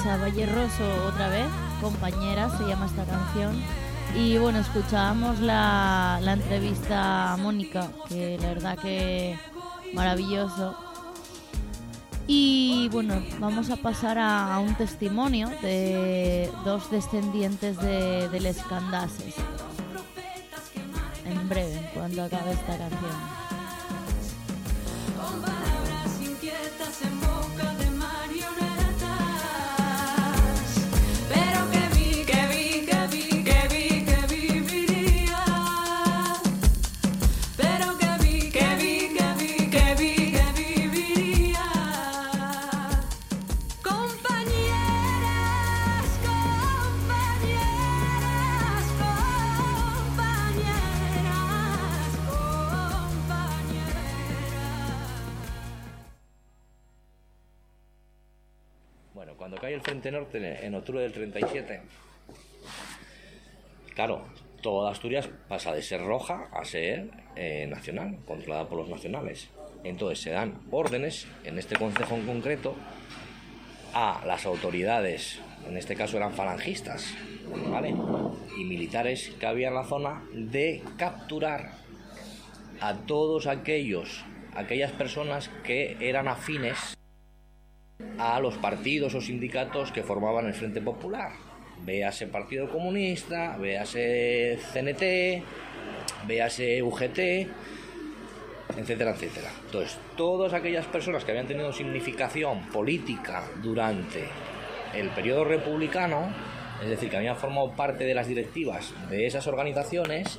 Sonando Marisa Valleroso otra vez, compañera, se llama esta canción. Y bueno, escuchábamos la, la entrevista a Mónica, que la verdad que maravilloso. Y bueno, vamos a pasar a, un testimonio de dos descendientes de, Les. En breve, cuando acabe esta canción. En octubre del 37, claro, toda Asturias pasa de ser roja a ser eh, nacional, controlada por los nacionales. Entonces se dan órdenes, en este concejo en concreto, a las autoridades, en este caso eran falangistas, ¿vale? Y militares que había en la zona, de capturar a todos aquellos, aquellas personas que eran afines a los partidos o sindicatos que formaban el Frente Popular. Véase Partido Comunista, véase CNT, véase UGT, etcétera, etcétera. Entonces, todas aquellas personas que habían tenido significación política durante el periodo republicano, es decir, que habían formado parte de las directivas de esas organizaciones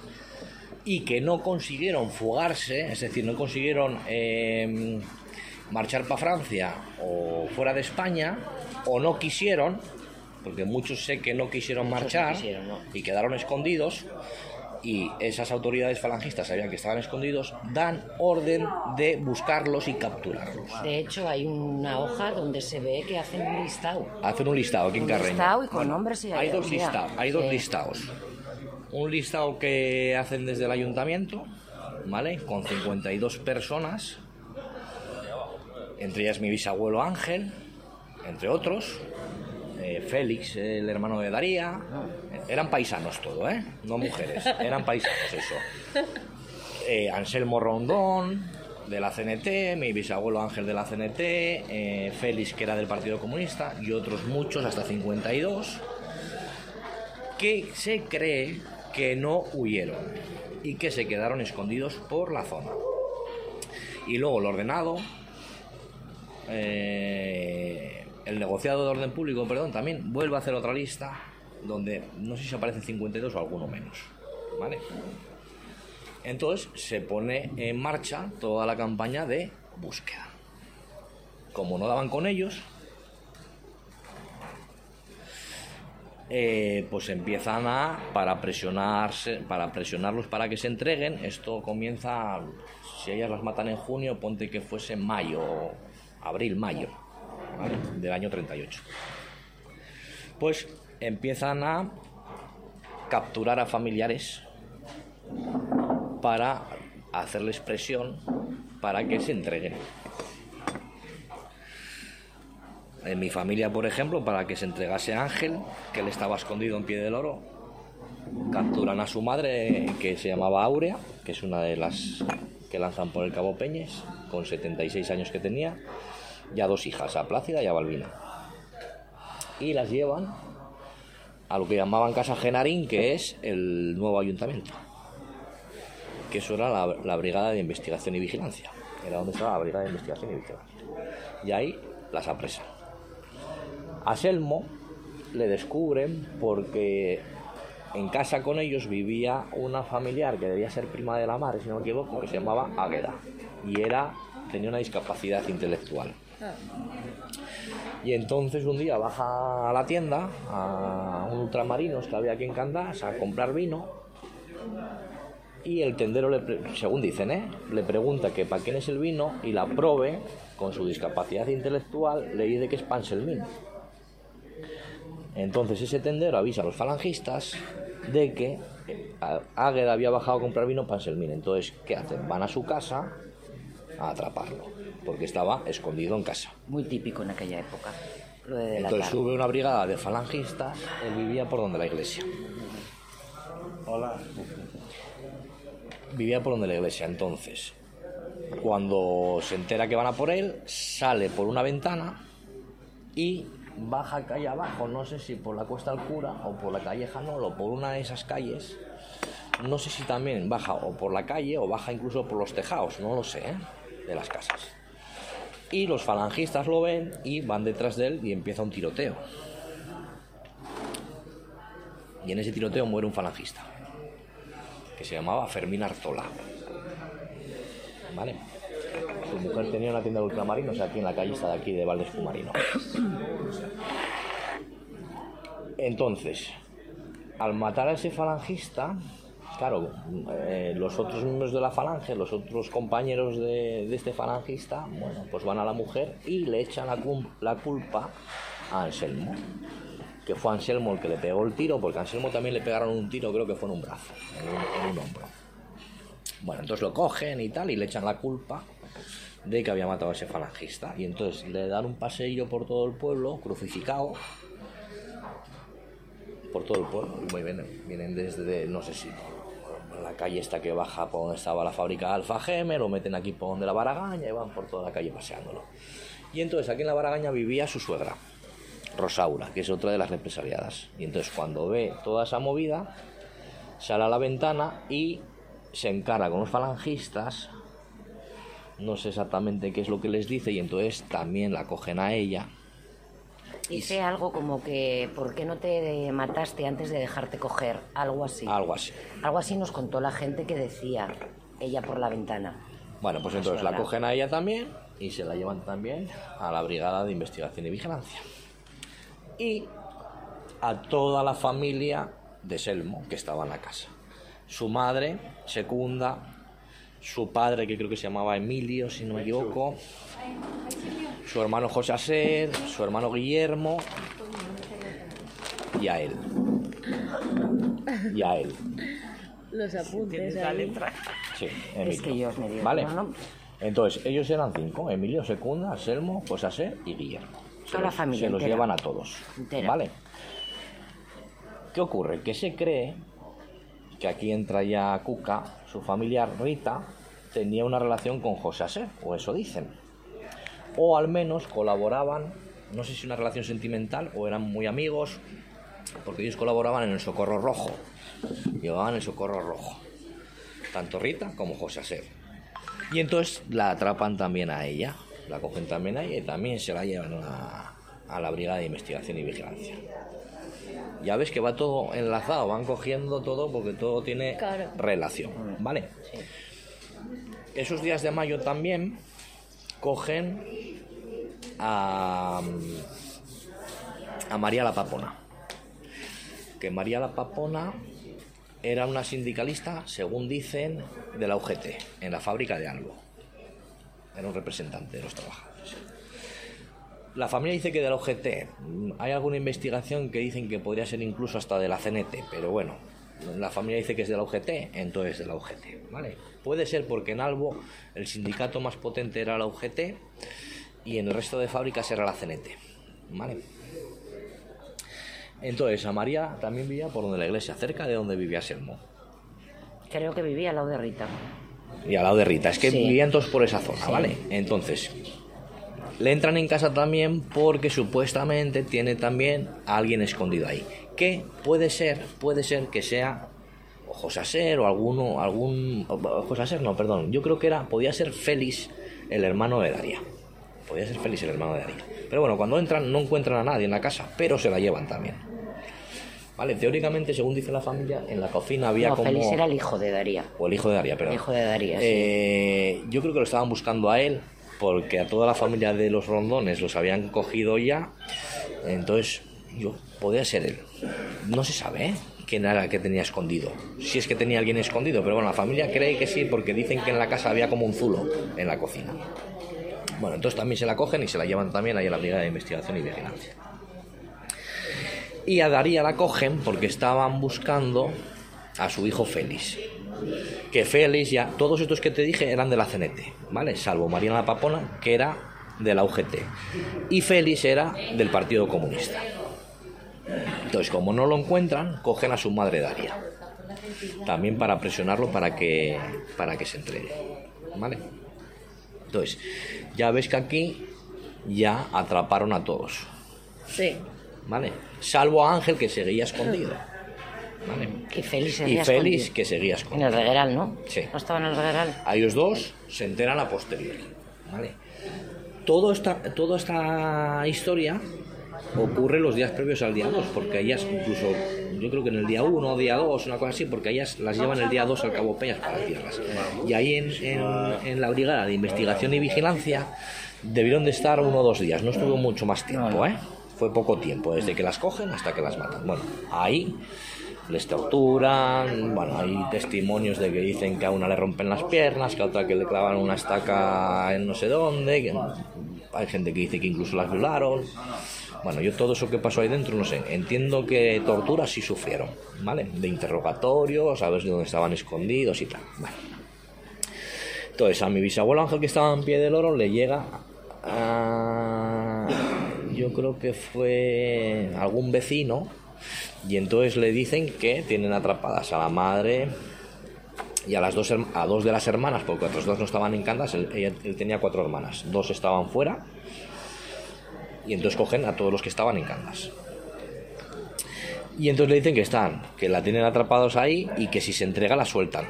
y que no consiguieron fugarse, es decir, no consiguieron eh, marchar para Francia o fuera de España, o no quisieron, porque muchos sé que no quisieron Muchos no marchar quisieron, no. y quedaron escondidos, y esas autoridades falangistas sabían que estaban escondidos, dan orden de buscarlos y capturarlos. De hecho, hay una hoja donde se ve que hacen un listado. Hacen un listado aquí en Un Carreño. listado y con nombres y Hay dos, hay dos sí. listados. Un listado que hacen desde el ayuntamiento, ¿vale? Con 52 personas, entre ellas mi bisabuelo Ángel, entre otros, eh, Félix, el hermano de Daría, eran paisanos todo, ¿eh? No mujeres, eran paisanos eso. Eh, Anselmo Rondón, de la CNT, mi bisabuelo Ángel de la CNT, eh, Félix, que era del Partido Comunista, y otros muchos, hasta 52, que se cree que no huyeron y que se quedaron escondidos por la zona. Y luego el ordenado, eh, el negociado de orden público, perdón, también vuelve a hacer otra lista donde no sé si aparecen 52 o alguno menos. ¿Vale? Entonces se pone en marcha toda la campaña de búsqueda. Como no daban con ellos, eh, pues empiezan a para presionarse, para presionarlos para que se entreguen. Esto comienza, si ellas las matan en junio, ponte que fuese mayo, abril, mayo, ¿vale? del año 38. Pues empiezan a capturar a familiares para hacerles presión para que se entreguen. En mi familia, por ejemplo, para que se entregase a Ángel, que él estaba escondido en pie del oro, capturan a su madre, que se llamaba Aurea, que es una de las que lanzan por el Cabo Peñes, con 76 años que tenía, y a dos hijas, a Plácida y a Balbina. Y las llevan a lo que llamaban Casa Genarín, que es el nuevo ayuntamiento que eso era la, la Brigada de Investigación y Vigilancia. Era donde estaba la Brigada de Investigación y Vigilancia. Y ahí las apresan. A Selmo le descubren porque en casa con ellos vivía una familiar que debía ser prima de la madre, si no me equivoco, que se llamaba Águeda. Y era, tenía una discapacidad intelectual. Y entonces un día baja a la tienda, a un ultramarinos que había aquí en Candás, a comprar vino y el tendero, según dicen, ¿eh? le pregunta que para quién es el vino y la prove, con su discapacidad intelectual, le dice que es Panselmín. Entonces ese tendero avisa a los falangistas de que eh, Águeda había bajado a comprar vino Panselmín. Entonces, ¿qué hacen? Van a su casa a atraparlo, porque estaba escondido en casa. Muy típico en aquella época. Lo de Entonces sube una brigada de falangistas, él vivía por donde la iglesia. Hola. Vivía por donde la iglesia. Entonces, cuando se entera que van a por él, sale por una ventana y baja calle abajo, no sé si por la Cuesta del Cura o por la calle Janol o por una de esas calles. No sé si también baja o por la calle o baja incluso por los tejados, no lo sé, ¿eh? de las casas. Y los falangistas lo ven y van detrás de él y empieza un tiroteo. Y en ese tiroteo muere un falangista, que se llamaba Fermín Artola. ¿Vale? Su mujer tenía una tienda de ultramarinos aquí en la calle de aquí de Valdes Fumarino. Entonces, al matar a ese falangista, claro, eh, los otros miembros de la falange, los otros compañeros de, este falangista, bueno, pues van a la mujer y le echan la, cul- la culpa a Anselmo. Que fue Anselmo el que le pegó el tiro, porque a Anselmo también le pegaron un tiro, creo que fue en un brazo, en un, hombro. Bueno, entonces lo cogen y tal, y le echan la culpa de que había matado a ese falangista. Y entonces le dan un paseillo por todo el pueblo, crucificado, por todo el pueblo. Muy bien, vienen desde, no sé si, la calle esta que baja por donde estaba la fábrica Alfa Geme, lo meten aquí por donde la Baragaña y van por toda la calle paseándolo. Y entonces aquí en la Baragaña vivía su suegra, Rosaura, que es otra de las represaliadas. Y entonces cuando ve toda esa movida, sale a la ventana y se encara con los falangistas, no sé exactamente qué es lo que les dice, y entonces también la cogen a ella. Dice algo como que, ¿por qué no te mataste antes de dejarte coger? Algo así. Algo así. Algo así nos contó la gente que decía ella por la ventana. Bueno, pues entonces la cogen a ella también y se la llevan también a la Brigada de Investigación y Vigilancia. Y a toda la familia de Selmo que estaba en la casa. Su madre, Secunda, su padre, que creo que se llamaba Emilio, si no me equivoco, su hermano José Aser, su hermano Guillermo y a él. Y a él. Los apuntes. Sí, Es que ellos me dieron Vale. Entonces, ellos eran cinco: Emilio, Secunda, Selmo, José Aser y Guillermo. Se Toda la los- familia Se los llevan a todos. Entera. ¿Vale? ¿Qué ocurre? Que se cree que aquí entra ya Cuca, su familia Rita tenía una relación con José Aser, o eso dicen. O al menos colaboraban, no sé si una relación sentimental o eran muy amigos, porque ellos colaboraban en el Socorro Rojo. Llevaban el Socorro Rojo. Tanto Rita como José Aser. Y entonces la atrapan también a ella, la cogen también a ella y también se la llevan a, a la Brigada de Investigación y Vigilancia. Ya ves que va todo enlazado, van cogiendo todo porque todo tiene Claro. relación, ¿vale? Esos días de mayo también cogen a, María la Papona. Que María la Papona era una sindicalista, según dicen, de la UGT, en la fábrica de algo. Era un representante de los trabajadores. La familia dice que de la UGT. Hay alguna investigación que dicen que podría ser incluso hasta de la CNT, pero bueno, la familia dice que es de la UGT, entonces de la UGT, ¿vale? Puede ser porque en Albo el sindicato más potente era la UGT y en el resto de fábricas era la CNT, ¿vale? Entonces, a María también vivía por donde la iglesia, cerca de donde vivía Selmo. Creo que vivía al lado de Rita. Y al lado de Rita. Es que Sí. vivían todos por esa zona, ¿vale? Entonces, le entran en casa también porque supuestamente tiene también a alguien escondido ahí. Que puede ser, puede ser que sea José Aser o alguno, algún. José Aser, no, perdón. Yo creo que era, podía ser Félix, el hermano de Daría. Podía ser Félix, el hermano de Daría. Pero bueno, cuando entran no encuentran a nadie en la casa, pero se la llevan también. Vale, teóricamente, según dice la familia, en la cocina había no, como. Félix era el hijo de Daría. O el hijo de Daría, perdón. El hijo de Daría, sí. Eh, yo creo que lo estaban buscando a él porque a toda la familia de los rondones los habían cogido ya. Entonces, yo, podía ser él. No se sabe, ¿eh? quién era el que tenía escondido. Si es que tenía alguien escondido, pero bueno, la familia cree que sí porque dicen que en la casa había como un zulo en la cocina. Bueno, entonces también se la cogen y se la llevan también ahí a la Brigada de Investigación y Vigilancia. Y a Daría la cogen porque estaban buscando a su hijo Félix. Que Félix ya, todos estos que te dije eran de la CNT, ¿vale? Salvo Mariana Papona, que era de la UGT. Y Félix era del Partido Comunista. Entonces, como no lo encuentran, cogen a su madre Daria. También para presionarlo para que, para que se entregue. ¿Vale? Entonces, ya ves que aquí ya atraparon a todos. Sí. ¿Vale? Salvo a Ángel que seguía escondido. ¿Vale? Y Félix Y Félix escondido. que seguía En escondido. el regueral, ¿no? Sí. No estaba en el regueral. A ellos dos se enteran a posteriori. ¿Vale? Todo esta, toda esta historia ocurre los días previos al día 2, porque ellas incluso, yo creo que en el día 1 día 2, una cosa así, porque ellas las llevan el día 2 al Cabo Peñas para tierras. Y ahí en, en- en la Brigada de Investigación y Vigilancia debieron de estar uno o dos días, no estuvo mucho más tiempo, ¿eh? Fue poco tiempo, desde que las cogen hasta que las matan. Bueno, ahí les torturan, bueno, hay testimonios de que dicen que a una le rompen las piernas, que a otra que le clavan una estaca en no sé dónde, que hay gente que dice que incluso las violaron. Bueno, yo todo eso que pasó ahí dentro, no sé. Entiendo que torturas sí sufrieron, ¿vale? De interrogatorios, a ver dónde estaban escondidos y tal. Bueno. Entonces, a mi bisabuelo Ángel, que estaba en pie del oro, le llega a. Yo creo que fue algún vecino, y entonces le dicen que tienen atrapadas a la madre y a las dos a dos de las hermanas, porque otras dos no estaban en Candas, él tenía cuatro hermanas, dos estaban fuera, y entonces cogen a todos los que estaban en Candas. Y entonces le dicen que están, que la tienen atrapados ahí y que si se entrega la sueltan.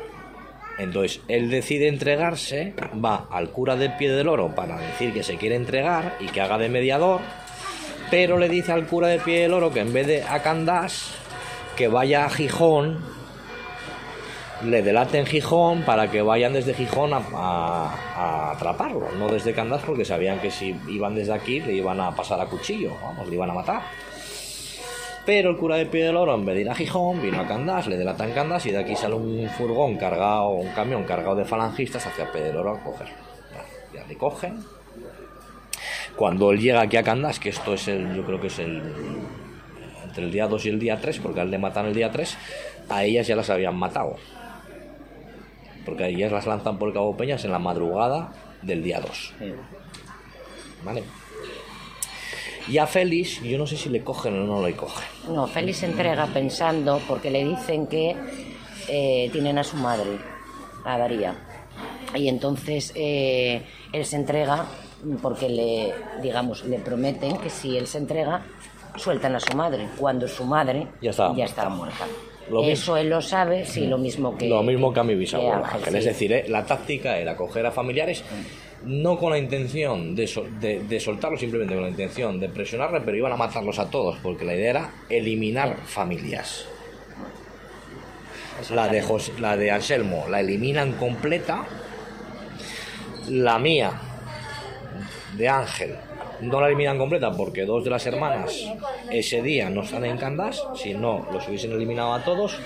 Entonces él decide entregarse, va al cura del pie del oro para decir que se quiere entregar y que haga de mediador, pero le dice al cura del pie del oro que en vez de a Candás, que vaya a Gijón, le delaten Gijón para que vayan desde Gijón a, atraparlo, no desde Candás porque sabían que si iban desde aquí le iban a pasar a cuchillo, vamos, le iban a matar. Pero el cura de Pie del Oro, en vez de ir a Gijón, vino a Candás, le delatan Candás y de aquí sale un furgón cargado, un camión cargado de falangistas hacia Pie del Oro a coger. Ya le cogen. Cuando él llega aquí a Candás, que esto es el, yo creo que es el, entre el día 2 y el día 3, porque a él le matan el día 3, a ellas ya las habían matado. Porque ellas las lanzan por Cabo Peñas en la madrugada del día 2. ¿Vale? Y a Félix, yo no sé si le cogen o no le cogen. No, Félix se entrega pensando, porque le dicen que eh, tienen a su madre, a Daría. Y entonces eh, él se entrega porque le, digamos, le prometen que si él se entrega, sueltan a su madre, cuando su madre Ya estaba está muerta. Lo mismo- Eso él lo sabe, sí, lo mismo que... Lo mismo que a mi bisabuelo Ángel, sí. Es decir, eh, la táctica era coger a familiares, no con la intención de, sol- de, de soltarlos, simplemente con la intención de presionarle, pero iban a matarlos a todos, porque la idea era eliminar familias. La de, Jos- la de Anselmo la eliminan completa. La mía, de Ángel, no la eliminan completa porque dos de las hermanas ese día no están en Candás, si no los hubiesen eliminado a todos.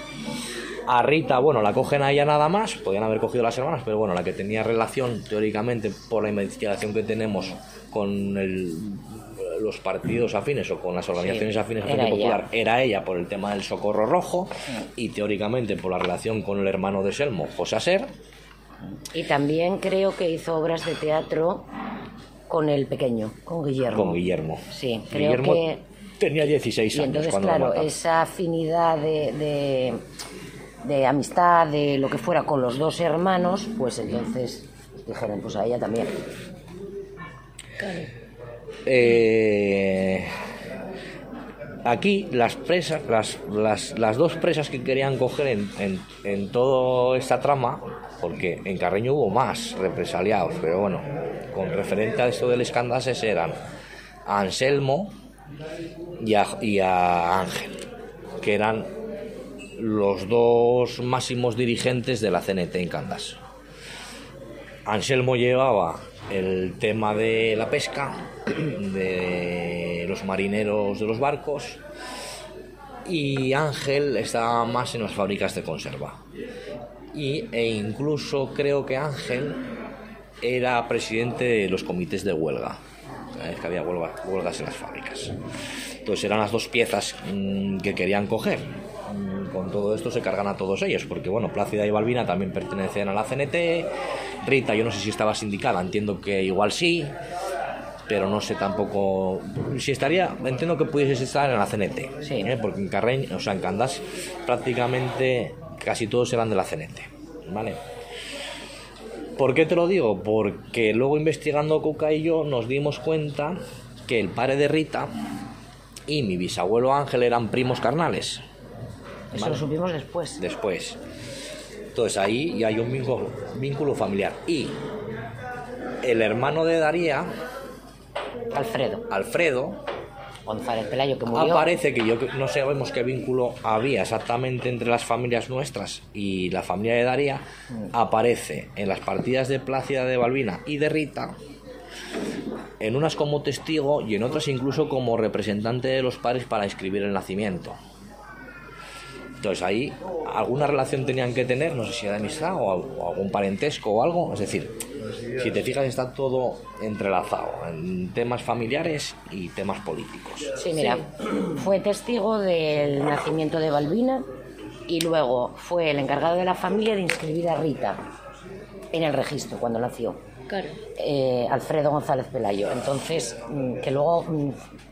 A Rita, bueno, la cogen a ella nada más, podían haber cogido las hermanas, pero bueno, la que tenía relación teóricamente por la investigación que tenemos con el- los partidos afines o con las organizaciones afines al Frente ella. Popular era ella por el tema del socorro rojo y teóricamente por la relación con el hermano de Selmo, José Aser. Y también creo que hizo obras de teatro con el pequeño, con Guillermo. Con Guillermo. Sí, creo Guillermo que... tenía 16 Y años entonces, cuando claro, esa afinidad de, de, de amistad, de lo que fuera con los dos hermanos, pues entonces dijeron, pues a ella también. Eh, aquí las presas, las, las, las dos presas que querían coger en, en, en toda esta trama, porque en Carreño hubo más represaliados, pero bueno, con referente a esto del escandases eran a Anselmo y a, y a Ángel, que eran los dos máximos dirigentes de la CNT en Candas. Anselmo llevaba el tema de la pesca, de los marineros de los barcos, y Ángel estaba más en las fábricas de conserva. Y, e incluso creo que Ángel era presidente de los comités de huelga, vez que había huelga- huelgas en las fábricas. Entonces eran las dos piezas mm, que querían coger. Mm, Con todo esto se cargan a todos ellos, porque bueno, Plácida y Balbina también pertenecen a la CNT. Rita, yo no sé si estaba sindicada, entiendo que igual sí, pero no sé tampoco si estaría. Entiendo que pudiese estar en la CNT, Sí. ¿eh? porque en Carreñ, o sea, en Candás, prácticamente casi todos eran de la CNT, ¿vale? ¿Por qué te lo digo? Porque luego investigando Cuca y yo nos dimos cuenta que el padre de Rita y mi bisabuelo Ángel eran primos carnales. Eso Vale. lo supimos después. Después. Entonces ahí ya hay un vínculo, vínculo familiar. Y el hermano de Daría, Alfredo Alfredo, González Pelayo, que murió. aparece que yo no sabemos qué vínculo había exactamente entre las familias nuestras y la familia de Daría, aparece en las partidas de Plácida de Balbina y de Rita, en unas como testigo y en otras incluso como representante de los padres para escribir el nacimiento. Entonces ahí alguna relación tenían que tener, no sé si de amistad o, o algún parentesco o algo. Es decir, si te fijas está todo entrelazado en temas familiares y temas políticos. Sí, mira, fue testigo del nacimiento de Balbina y luego fue el encargado de la familia de inscribir a Rita en el registro cuando nació. Claro. eh, Alfredo González Pelayo. Entonces, mm, que luego mm,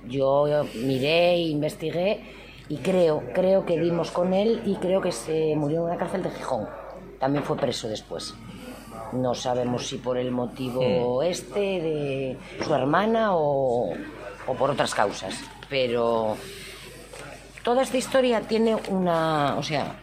yo miré e investigué y creo, creo que dimos con él y creo que se murió en una cárcel de Gijón. También fue preso después. No sabemos si por el motivo este de su hermana o, o por otras causas. Pero toda esta historia tiene una, o sea,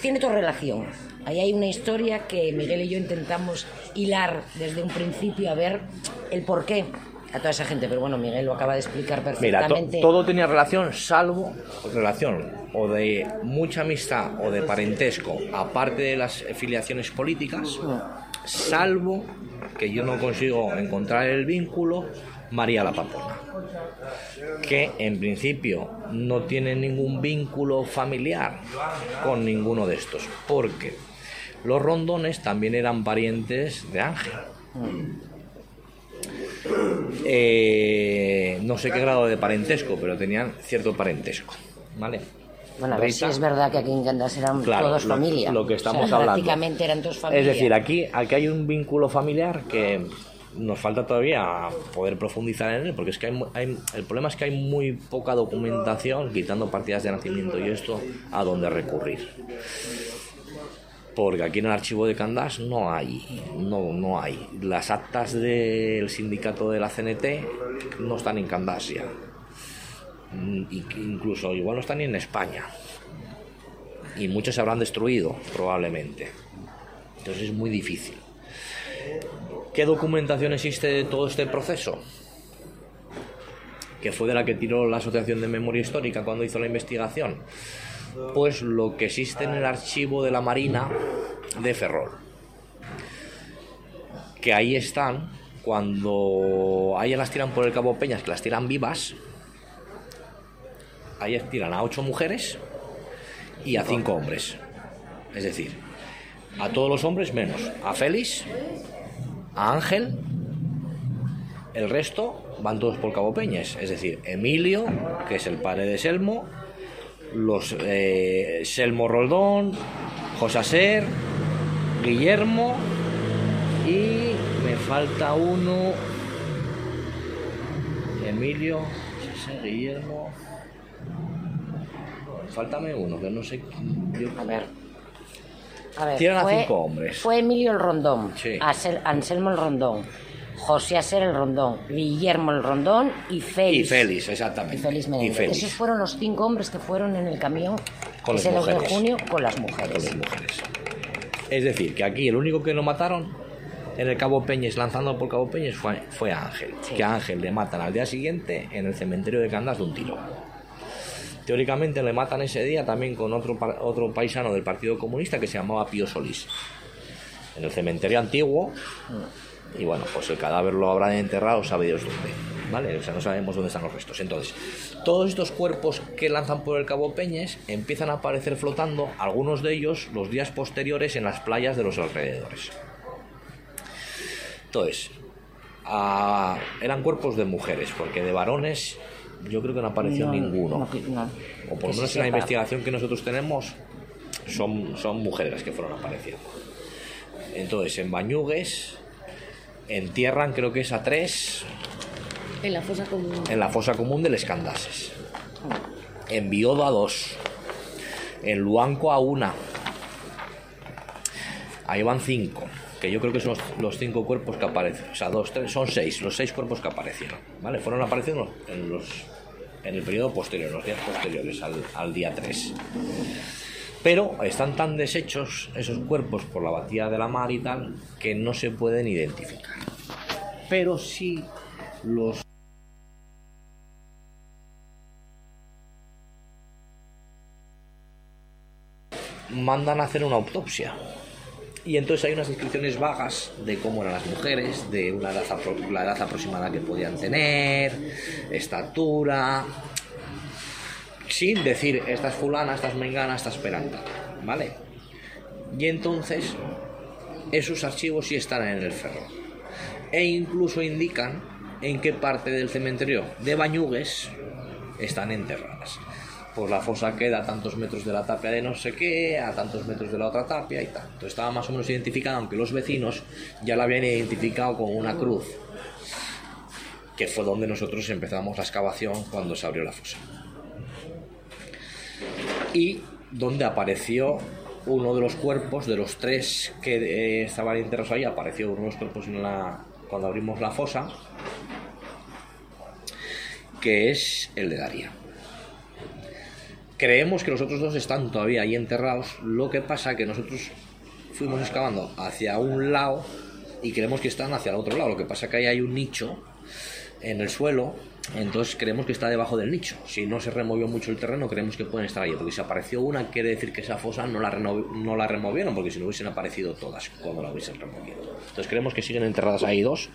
tiene toda relación. Ahí hay una historia que Miguel y yo intentamos hilar desde un principio a ver el porqué a toda esa gente. Pero bueno, Miguel lo acaba de explicar Mira, to- perfectamente. todo tenía relación, salvo relación o de mucha amistad o de parentesco, aparte de las filiaciones políticas, salvo que yo no consigo encontrar el vínculo María la Papona, que en principio no tiene ningún vínculo familiar con ninguno de estos, porque los rondones también eran parientes de Ángel. Eh, no sé qué grado de parentesco, pero tenían cierto parentesco, ¿vale? Bueno, a ver si es verdad que aquí en Candas eran Claro, todos lo- familia. Lo que O sea, estamos hablando. Prácticamente eran todos familia. Es decir, aquí, aquí hay un vínculo familiar que nos falta todavía poder profundizar en él, porque es que hay, hay- el problema es que hay muy poca documentación, quitando partidas de nacimiento y esto, a dónde recurrir. Porque aquí en el archivo de Candás no hay, no, no hay. Las actas del sindicato de la CNT no están en Candás. Mm, incluso igual no están ni en España y muchos se habrán destruido probablemente. Entonces es muy difícil. ¿Qué documentación existe de todo este proceso? Que fue de la que tiró la Asociación de Memoria Histórica cuando hizo la investigación. Pues lo que existe en el archivo de la Marina de Ferrol. Que ahí están, cuando a ellas las tiran por el Cabo Peñas, que las tiran vivas, ahí tiran a ocho mujeres y a cinco hombres. Es decir, a todos los hombres menos a Félix, a Ángel, el resto van todos por Cabo Peñas. Es decir, Emilio, que es el padre de Selmo, los eh, Selmo Roldón, José Ser, Guillermo y me falta uno. Emilio, Guillermo. Faltame uno, que no sé. yo- A ver. A ver, a cinco hombres. Fue Emilio el Rondón, Sí. Anselmo el Rondón, José Aser el Rondón, Guillermo el Rondón y Félix. Y Félix, exactamente. Y Félix Menéndez. Félix. Esos fueron los cinco hombres que fueron en el camión Con ese 2 de junio con las mujeres. con las mujeres. Es decir, que aquí el único que lo mataron en el Cabo Peñes, lanzando por Cabo Peñes, fue, fue a Ángel. Sí. Que a Ángel le matan al día siguiente en el cementerio de Candas de un tiro. Teóricamente le matan ese día también con otro, otro paisano del Partido Comunista que se llamaba Pío Solís. En el cementerio antiguo. Y bueno, pues el cadáver lo habrán enterrado, sabe Dios dónde. ¿Vale? O sea, no sabemos dónde están los restos. Entonces, todos estos cuerpos que lanzan por el Cabo Peñes empiezan a aparecer flotando, algunos de ellos los días posteriores en las playas de los alrededores. Entonces, ah, eran cuerpos de mujeres, porque de varones yo creo que no apareció No, ninguno. no, no. O por lo menos en la investigación que nosotros tenemos, son, son mujeres las que fueron apareciendo. Entonces, en Bañugues entierran, creo que es a tres, En la fosa común. en la fosa común del Escandases. En Biodo a dos. En Luanco a una. Ahí van cinco. Que yo creo que son los, cinco cuerpos que aparecen. O sea, dos, tres, son seis. Los seis cuerpos que aparecieron. ¿Vale? Fueron apareciendo en los. En el periodo posterior, en los días posteriores al, al día 3. Pero están tan deshechos esos cuerpos por la batida de la mar y tal que no se pueden identificar. Pero sí los mandan a hacer una autopsia. Y entonces hay unas descripciones vagas de cómo eran las mujeres, de la edad aproximada que podían tener, estatura. Sin decir esta es fulana, esta es mengana, esta ¿vale? Y entonces esos archivos sí están en el ferro. E incluso indican en qué parte del cementerio de Bañugues están enterradas. Pues la fosa queda a tantos metros de la tapia de no sé qué, a tantos metros de la otra tapia y tal. Entonces estaba más o menos identificada, aunque los vecinos ya la habían identificado con una cruz, que fue donde nosotros empezamos la excavación cuando se abrió la fosa. Y donde apareció uno de los cuerpos, de los tres que eh, estaban enterrados ahí, apareció uno de los cuerpos en la, cuando abrimos la fosa, que es el de Daría. Creemos que los otros dos están todavía ahí enterrados, lo que pasa que nosotros fuimos excavando hacia un lado y creemos que están hacia el otro lado, lo que pasa que ahí hay un nicho en el suelo, entonces creemos que está debajo del nicho. Si no se removió mucho el terreno, creemos que pueden estar ahí, porque si apareció una, quiere decir que esa fosa no la, removieron, porque si no hubiesen aparecido todas cuando la hubiesen removido. Entonces creemos que siguen enterradas ahí dos.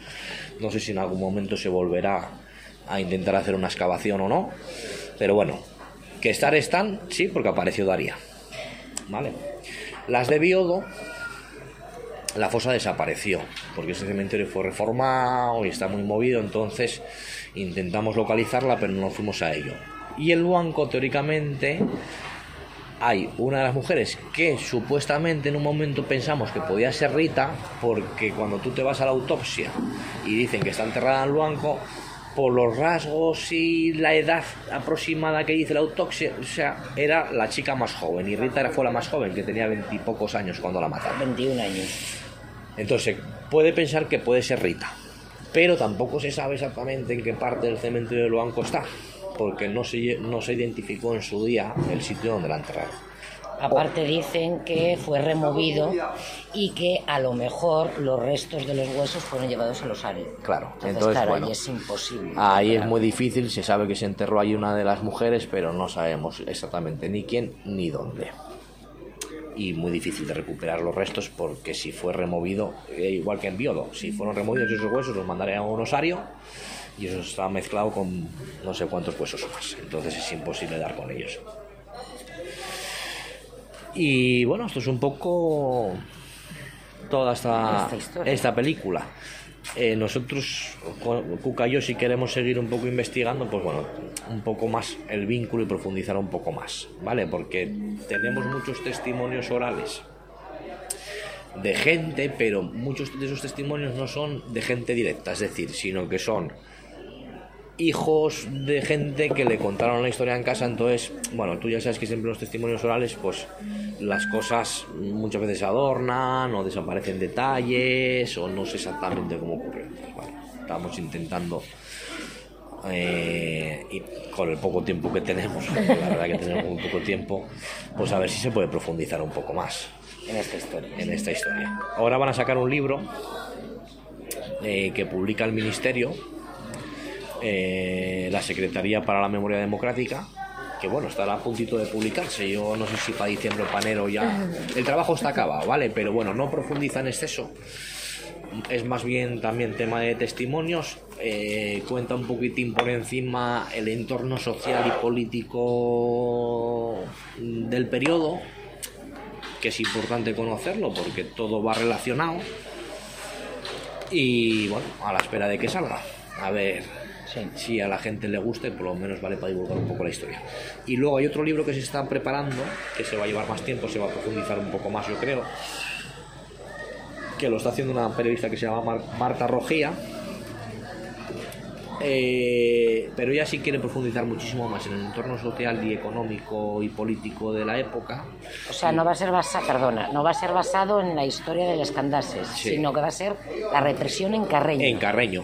No sé si en algún momento se volverá a intentar hacer una excavación o no, pero bueno, que estar están, sí, porque apareció Daría. ¿Vale? Las de Biodo, la fosa desapareció, porque ese cementerio fue reformado y está muy movido, entonces intentamos localizarla, pero no fuimos a ello. Y el Luanco, teóricamente, hay una de las mujeres que supuestamente en un momento pensamos que podía ser Rita, porque cuando tú te vas a la autopsia y dicen que está enterrada en Luanco, por los rasgos y la edad aproximada que dice la autopsia, o sea, era la chica más joven, y Rita era- fue la más joven, que tenía veintipocos años cuando la mataron. 21 años. Entonces, puede pensar que puede ser Rita, pero tampoco se sabe exactamente en qué parte del cementerio de Luanco está, porque no se, no se identificó en su día el sitio donde la enterraron. Aparte dicen que fue removido y que a lo mejor los restos de los huesos fueron llevados al osario. Claro, Entonces, entonces, claro, bueno, ahí es imposible. Ahí es muy difícil, se sabe que se enterró ahí una de las mujeres, pero no sabemos exactamente ni quién ni dónde. Y muy difícil de recuperar los restos porque si fue removido, eh, igual que en Biodo, si fueron removidos esos huesos los mandarían a un osario y eso está mezclado con no sé cuántos huesos más. Entonces es imposible dar con ellos. Y bueno, esto es un poco toda esta, Esta esta película. Eh, nosotros, Cuca y yo, si queremos seguir un poco investigando, pues bueno, un poco más el vínculo y profundizar un poco más, ¿vale? Porque tenemos muchos testimonios orales de gente, pero muchos de esos testimonios no son de gente directa, es decir, sino que son hijos de gente que le contaron la historia en casa, entonces, bueno, tú ya sabes que siempre los testimonios orales, pues las cosas muchas veces se adornan o desaparecen detalles o no sé exactamente cómo ocurrió. Entonces, bueno, estamos intentando eh, y con el poco tiempo que tenemos, la verdad que tenemos muy poco tiempo, pues a ver si se puede profundizar un poco más En esta historia. en esta historia. Ahora van a sacar un libro eh, que publica el Ministerio, eh, la Secretaría para la Memoria Democrática, que bueno, estará a puntito de publicarse. Yo no sé si para diciembre o para enero ya. El trabajo está acabado, ¿vale? Pero bueno, no profundiza en exceso. Es más bien también tema de testimonios. eh, cuenta un poquitín por encima el entorno social y político del periodo, que es importante conocerlo porque todo va relacionado. Y bueno, a la espera de que salga. A ver si a la gente le guste, por lo menos vale para divulgar un poco la historia. Y luego hay otro libro que se está preparando, que se va a llevar más tiempo, se va a profundizar un poco más, yo creo. Que lo está haciendo una periodista que se llama Mar- Marta Rogía. Eh, pero ella sí quiere profundizar muchísimo más en el entorno social y económico y político de la época. O sea, no va a ser basado, perdona, no va a ser basado en la historia de las Sí. sino que va a ser la represión en Carreño. En Carreño.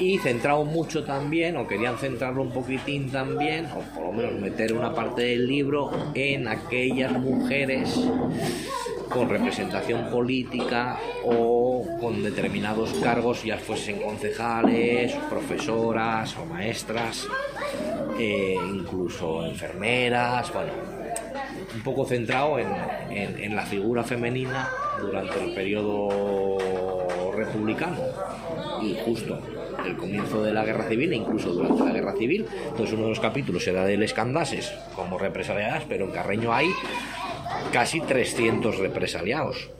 Y centrado mucho también, o querían centrarlo un poquitín también, o por lo menos meter una parte del libro en aquellas mujeres con representación política o con determinados cargos, ya fuesen concejales, profesoras o maestras, eh, incluso enfermeras, bueno, un poco centrado en, en- en la figura femenina durante el periodo republicano y justo el comienzo de la guerra civil e incluso durante la guerra civil. Entonces uno de los capítulos era del Escandases como represaliadas, pero en Carreño hay casi 300 represaliados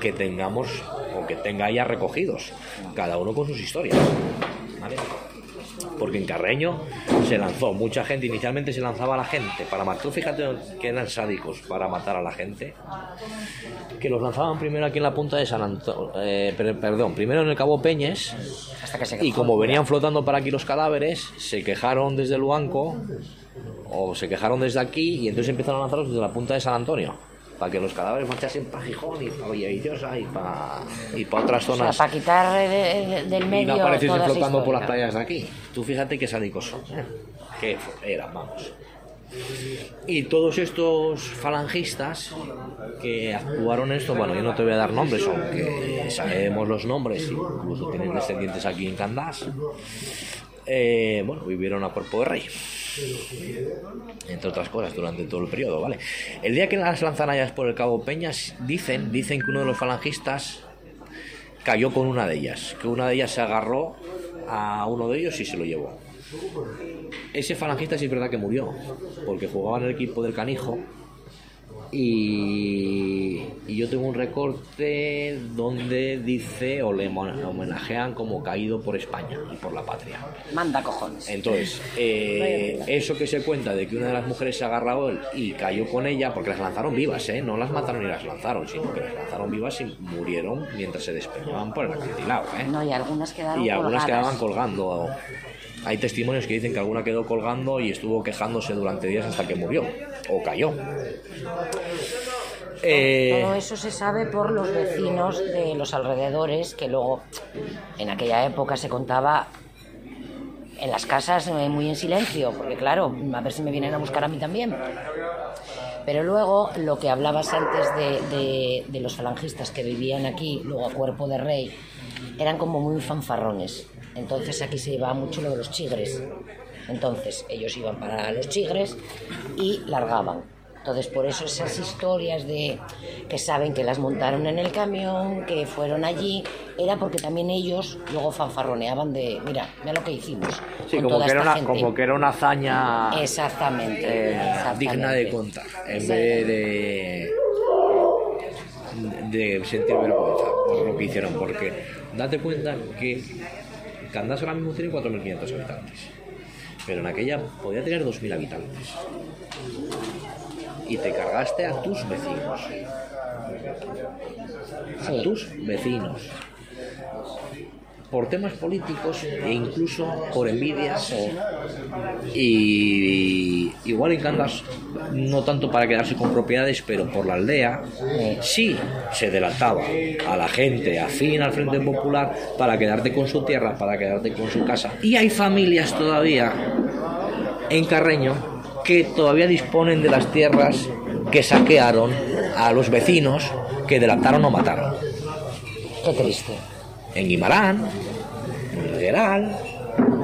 que tengamos o que tenga ya recogidos, cada uno con sus historias. Porque en Carreño se lanzó. Mucha gente, inicialmente se lanzaba a la gente para matar, tú fíjate que eran sádicos para matar a la gente, que los lanzaban primero aquí en la punta de San Antonio, perdón, primero en el Cabo Peñes, Hasta que se y como venían flotando para aquí los cadáveres, se quejaron desde Luanco o se quejaron desde aquí y entonces empezaron a lanzarlos desde la punta de San Antonio para que los cadáveres marchasen para Gijón y para Villavillosa y para y para otras O sea, zonas para quitar de- de- del y medio no apareciesen flotando por las playas de aquí. Tú fíjate qué sádicos son. ¿eh? Que eran, vamos. Y todos estos falangistas que actuaron esto, bueno, yo no te voy a dar nombres, aunque sabemos los nombres, incluso tienen descendientes aquí en Candás. eh, bueno, vivieron a cuerpo de rey. Entre otras cosas, durante todo el periodo, ¿vale? El día que las lanzan allá por el Cabo Peñas, dicen, dicen que uno de los falangistas cayó con una de ellas, que una de ellas se agarró a uno de ellos y se lo llevó. Ese falangista sí es verdad que murió, porque jugaba en el equipo del canijo y, y yo tengo un recorte donde dice o le homenajean como caído por España y por la patria. Manda cojones. Entonces, eh, eso que se cuenta de que una de las mujeres se agarró a él y cayó con ella, porque las lanzaron vivas, ¿eh? no las mataron y las lanzaron, sino que las lanzaron vivas y murieron mientras se despeñaban por el acantilado. ¿eh? No, y algunas quedaron y algunas colgadas. quedaban colgando. Hay testimonios que dicen que alguna quedó colgando y estuvo quejándose durante días hasta que murió o cayó. Eh, Todo eso se sabe por los vecinos de los alrededores, que luego en aquella época se contaba en las casas eh, muy en silencio, porque claro, a ver si me vienen a buscar a mí también. Pero luego lo que hablabas antes de, de- de los falangistas que vivían aquí, luego a cuerpo de rey, eran como muy fanfarrones. Entonces aquí se llevaba mucho lo de los chigres. Entonces ellos iban para los chigres y largaban. Entonces por eso esas historias de que saben que las montaron en el camión, que fueron allí, era porque también ellos luego fanfarroneaban de, mira, mira lo que hicimos. sí, con como toda que, era esta una, gente". como que era una hazaña Exactamente. eh, exactamente. digna de contar, en vez de, de sentir vergüenza por lo que hicieron, porque date cuenta que Candás ahora mismo tiene 4.500 habitantes, pero en aquella podía tener 2.000 habitantes. Y te cargaste a tus vecinos. A tus vecinos. Por temas políticos e incluso por envidias. Y igual en Candas, no tanto para quedarse con propiedades, pero por la aldea, sí se delataba a la gente afín al Frente Popular para quedarte con su tierra, para quedarte con su casa. Y hay familias todavía en Carreño que todavía disponen de las tierras que saquearon a los vecinos que delataron o mataron. Qué triste. En Guimarán, en Literal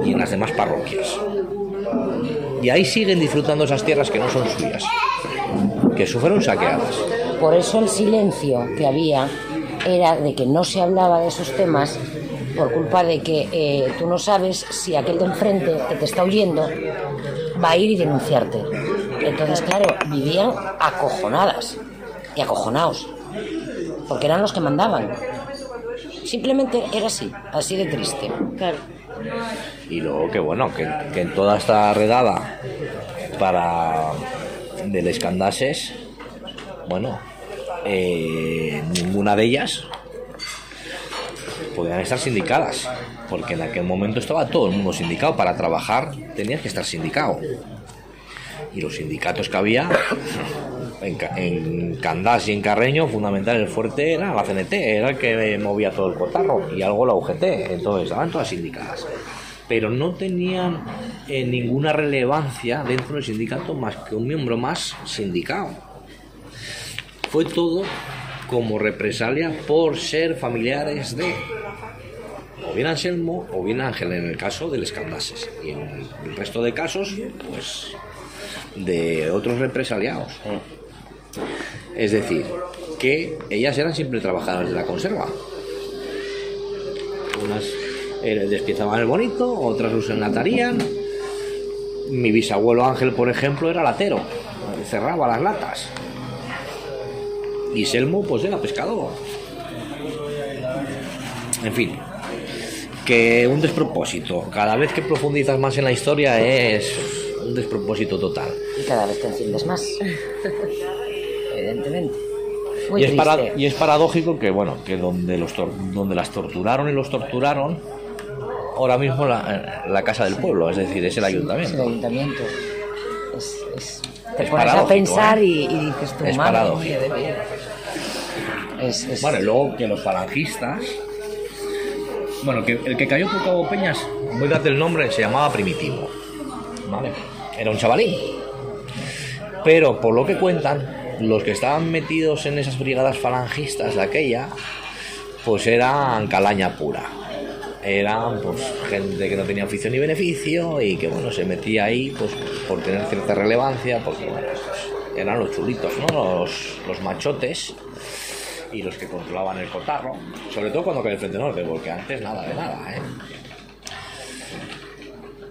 y en las demás parroquias. Y ahí siguen disfrutando esas tierras que no son suyas, que fueron saqueadas. Por eso el silencio que había era de que no se hablaba de esos temas por culpa de que eh, tú no sabes si aquel de enfrente que te está oyendo va a ir y denunciarte. Entonces, claro, vivían acojonadas y acojonados, porque eran los que mandaban. Simplemente era así, así de triste. Claro. Y luego que bueno, que, que en toda esta redada para del Escandases, bueno, eh, ninguna de ellas podían estar sindicadas, porque en aquel momento estaba todo el mundo sindicado. Para trabajar tenías que estar sindicado. Y los sindicatos que había en, en Candás y en Carreño, fundamental el fuerte era la CNT, era el que movía todo el cotarro, y algo la UGT, entonces estaban todas sindicadas. Pero no tenían eh, ninguna relevancia dentro del sindicato más que un miembro más sindicado. Fue todo como represalia por ser familiares de o bien Anselmo o bien Ángel en el caso del Escandases y en el resto de casos pues de otros represaliados es decir que ellas eran siempre trabajadoras de la conserva unas eh, despiezaban el bonito, otras los enlatarían. Mi bisabuelo Ángel, por ejemplo, era latero, cerraba las latas. Y Selmo, pues era pescador. En fin, que un despropósito. Cada vez que profundizas más en la historia es un despropósito total. Y cada vez te enciendes más. Evidentemente. Muy y, es triste. para- y es paradójico que, bueno, que donde, los tor- donde las torturaron y los torturaron, ahora mismo la, la casa del pueblo, es decir, es el Es el ayuntamiento. ayuntamiento. Es, es- te Es pones a pensar ¿eh? y, y dices tú, Es madre mía de. Es, es- Bueno, y luego que los falangistas. Bueno, que el que cayó por Cabo Peñas, voy a darte el nombre, se llamaba Primitivo. ¿Vale? Era un chavalín. Pero por lo que cuentan, los que estaban metidos en esas brigadas falangistas de aquella, pues eran calaña pura. Eran pues gente que no tenía oficio ni beneficio y que bueno, se metía ahí pues por tener cierta relevancia, porque bueno, pues, eran los chulitos, ¿no? Los, los machotes y los que controlaban el cotarro, sobre todo cuando cae el Frente Norte, porque antes nada de nada, ¿eh?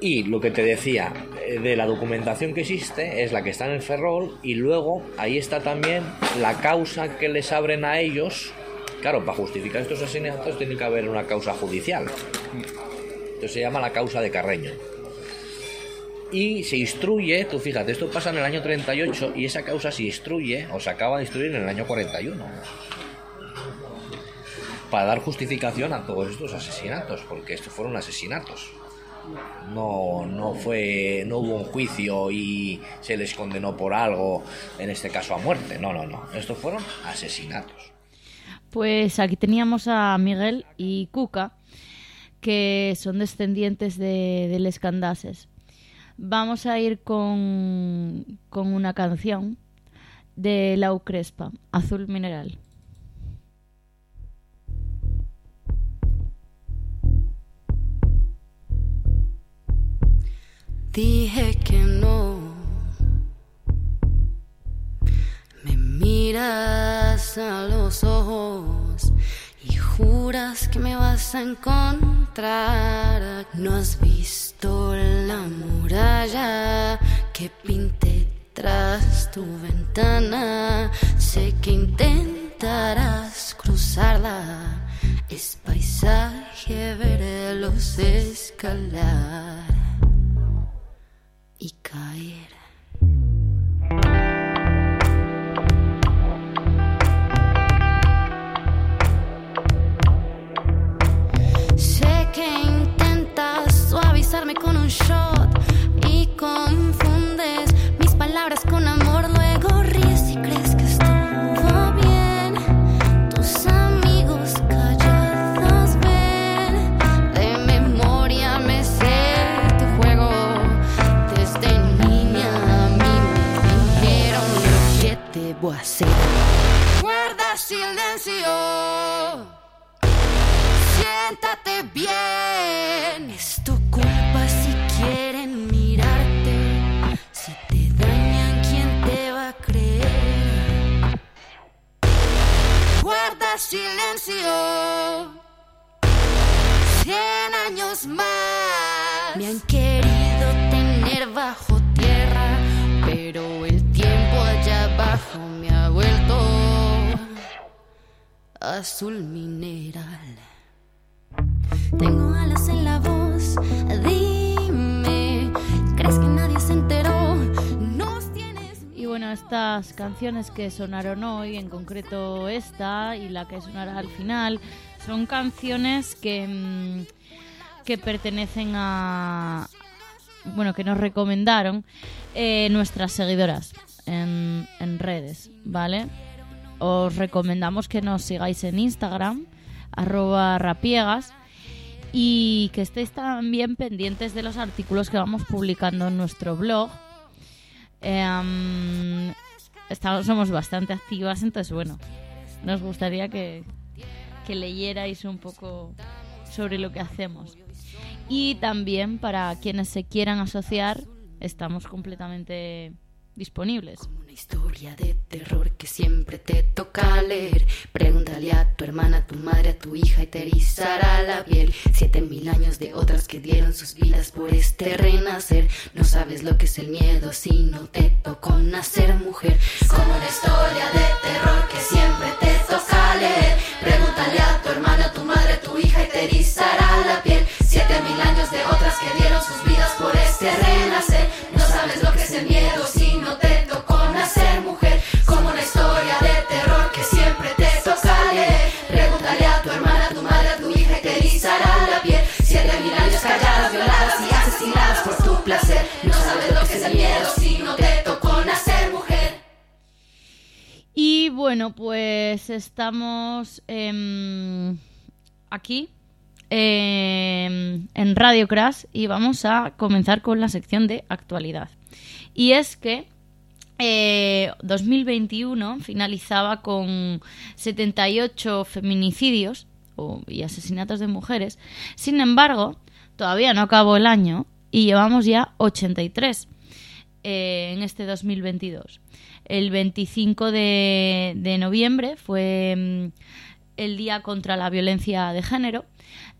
Y lo que te decía eh, de la documentación que existe es la que está en el Ferrol y luego ahí está también la causa que les abren a ellos. Claro, para justificar estos asesinatos tiene que haber una causa judicial. Entonces se llama la causa de Carreño. Y se instruye, tú fíjate, esto pasa en el año 38 y esa causa se instruye o se acaba de instruir en el año 41 para dar justificación a todos estos asesinatos, porque estos fueron asesinatos. No, no fue, no hubo un juicio y se les condenó por algo, en este caso a muerte. No, no, no. Estos fueron asesinatos. Pues aquí teníamos a Miguel y Cuca, que son descendientes de, de Les Candases. Vamos a ir con, con una canción de Lau Crespa, Azul Mineral. Dije que no. Me miras a los ojos y juras que me vas a encontrar. No has visto la muralla que pinté tras tu ventana. Sé que intentarás cruzarla. Es paisaje verlos escalar y caer. Sé que intentas suavizarme con un shot y confundes mis palabras con amor. Hacer. Guarda silencio. Siéntate bien. Es tu culpa si quieren mirarte. Si te dañan, ¿quién te va a creer? Guarda silencio. Cien años más. Me ha vuelto azul mineral. Tengo alas en la voz, dime, ¿crees que nadie se enteró? Nos tienes Y bueno, estas canciones que sonaron hoy, en concreto esta y la que sonará al final, son canciones que, mm, que pertenecen a... Bueno, que nos recomendaron eh, nuestras seguidoras en, redes, ¿vale? Os recomendamos que nos sigáis en Instagram, arroba rapiegas, y que estéis también pendientes de los artículos que vamos publicando en nuestro blog, Em, estamos, somos bastante activas, entonces bueno, nos gustaría que, que leyerais un poco sobre lo que hacemos. Y también para quienes se quieran asociar, estamos completamente disponibles. Una historia de terror que siempre te toca leer. Pregúntale a tu hermana, a tu madre, a tu hija y te erizará la piel. Siete mil años de otras que dieron sus vidas por este renacer. No sabes lo que es el miedo si no te tocó nacer mujer. Como una historia de terror que siempre te toca leer. Pregúntale a tu hermana, a tu madre, a tu hija y te erizará la piel. Siete mil años de otras que dieron sus vidas por este renacer. Bueno, pues estamos em, aquí em, en Radio Crash y vamos a comenzar con la sección de actualidad. Y es que eh, 2021 finalizaba con 78 feminicidios y asesinatos de mujeres. Sin embargo, todavía no acabó el año y llevamos ya 83 eh, en este 2022. El 25 de, noviembre fue mm, el Día contra la Violencia de Género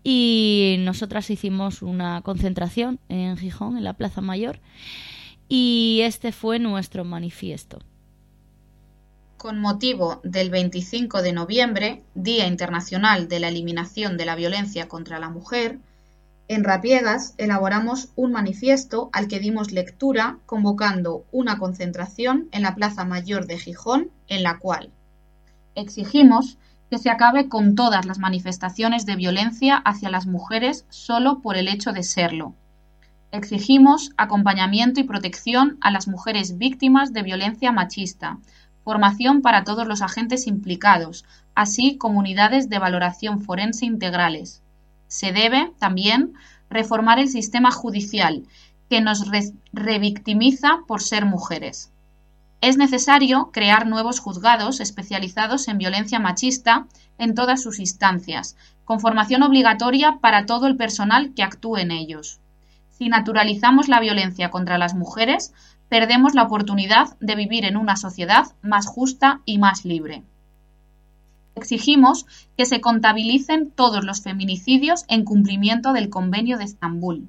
y nosotras hicimos una concentración en Gijón, en la Plaza Mayor, y este fue nuestro manifiesto. Con motivo del 25 de noviembre, Día Internacional de la Eliminación de la Violencia contra la Mujer, en Rapiegas elaboramos un manifiesto al que dimos lectura convocando una concentración en la Plaza Mayor de Gijón, en la cual exigimos que se acabe con todas las manifestaciones de violencia hacia las mujeres solo por el hecho de serlo. Exigimos acompañamiento y protección a las mujeres víctimas de violencia machista, formación para todos los agentes implicados, así como unidades de valoración forense integrales. Se debe, también, reformar el sistema judicial, que nos re- revictimiza por ser mujeres. Es necesario crear nuevos juzgados especializados en violencia machista en todas sus instancias, con formación obligatoria para todo el personal que actúe en ellos. Si naturalizamos la violencia contra las mujeres, perdemos la oportunidad de vivir en una sociedad más justa y más libre. Exigimos que se contabilicen todos los feminicidios en cumplimiento del Convenio de Estambul.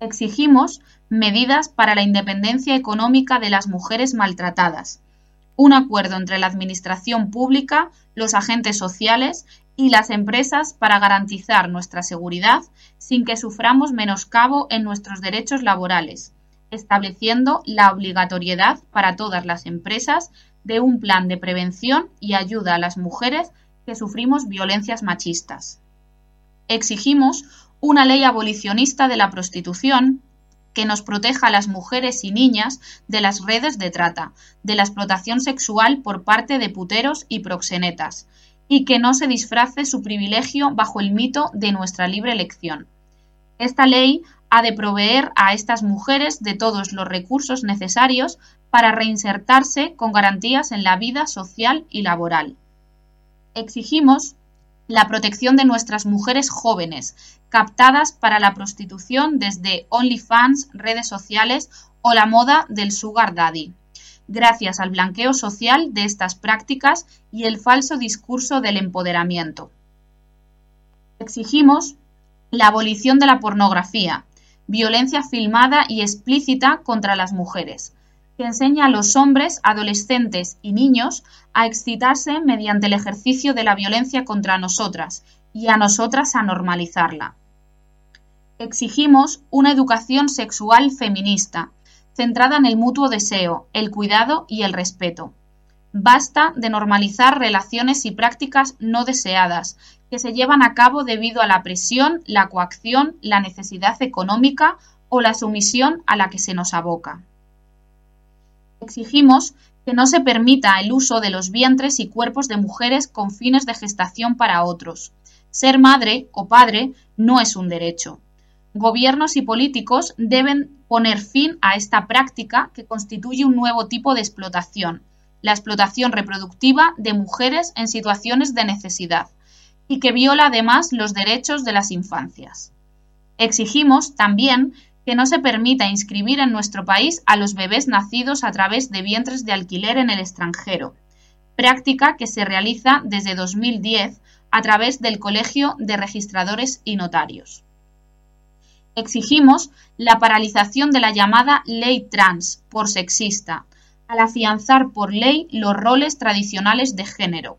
Exigimos medidas para la independencia económica de las mujeres maltratadas, un acuerdo entre la Administración pública, los agentes sociales y las empresas para garantizar nuestra seguridad sin que suframos menoscabo en nuestros derechos laborales, estableciendo la obligatoriedad para todas las empresas de un plan de prevención y ayuda a las mujeres que sufrimos violencias machistas. Exigimos una ley abolicionista de la prostitución que nos proteja a las mujeres y niñas de las redes de trata, de la explotación sexual por parte de puteros y proxenetas, y que no se disfrace su privilegio bajo el mito de nuestra libre elección. Esta ley ha de proveer a estas mujeres de todos los recursos necesarios para reinsertarse con garantías en la vida social y laboral. Exigimos la protección de nuestras mujeres jóvenes, captadas para la prostitución desde OnlyFans, redes sociales o la moda del Sugar Daddy, gracias al blanqueo social de estas prácticas y el falso discurso del empoderamiento. Exigimos la abolición de la pornografía, violencia filmada y explícita contra las mujeres, que enseña a los hombres, adolescentes y niños a excitarse mediante el ejercicio de la violencia contra nosotras y a nosotras a normalizarla. Exigimos una educación sexual feminista, centrada en el mutuo deseo, el cuidado y el respeto. Basta de normalizar relaciones y prácticas no deseadas que se llevan a cabo debido a la presión, la coacción, la necesidad económica o la sumisión a la que se nos aboca. Exigimos que no se permita el uso de los vientres y cuerpos de mujeres con fines de gestación para otros. Ser madre o padre no es un derecho. Gobiernos y políticos deben poner fin a esta práctica que constituye un nuevo tipo de explotación, la explotación reproductiva de mujeres en situaciones de necesidad, y que viola además los derechos de las infancias. Exigimos también que no se permita inscribir en nuestro país a los bebés nacidos a través de vientres de alquiler en el extranjero, práctica que se realiza desde 2010 a través del Colegio de Registradores y Notarios. Exigimos la paralización de la llamada ley trans por sexista, al afianzar por ley los roles tradicionales de género,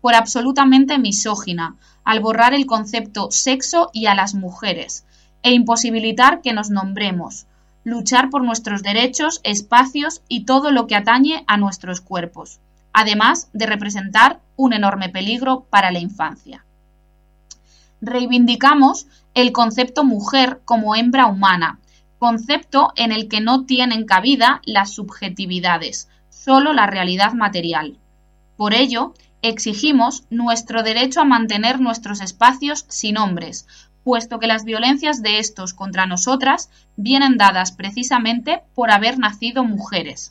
por absolutamente misógina, al borrar el concepto sexo y a las mujeres, e imposibilitar que nos nombremos, luchar por nuestros derechos, espacios y todo lo que atañe a nuestros cuerpos, además de representar un enorme peligro para la infancia. Reivindicamos el concepto mujer como hembra humana, concepto en el que no tienen cabida las subjetividades, solo la realidad material. Por ello, exigimos nuestro derecho a mantener nuestros espacios sin hombres, puesto que las violencias de estos contra nosotras vienen dadas precisamente por haber nacido mujeres.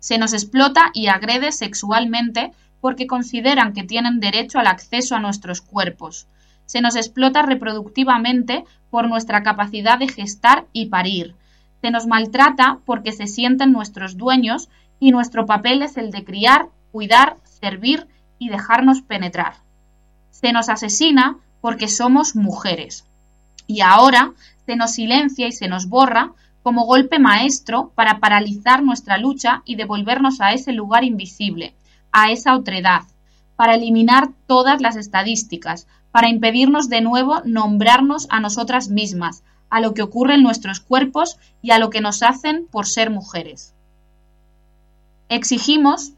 Se nos explota y agrede sexualmente porque consideran que tienen derecho al acceso a nuestros cuerpos. Se nos explota reproductivamente por nuestra capacidad de gestar y parir. Se nos maltrata porque se sienten nuestros dueños y nuestro papel es el de criar, cuidar, servir y dejarnos penetrar. Se nos asesina porque somos mujeres. Y ahora se nos silencia y se nos borra como golpe maestro para paralizar nuestra lucha y devolvernos a ese lugar invisible, a esa otredad, para eliminar todas las estadísticas, para impedirnos de nuevo nombrarnos a nosotras mismas, a lo que ocurre en nuestros cuerpos y a lo que nos hacen por ser mujeres. Exigimos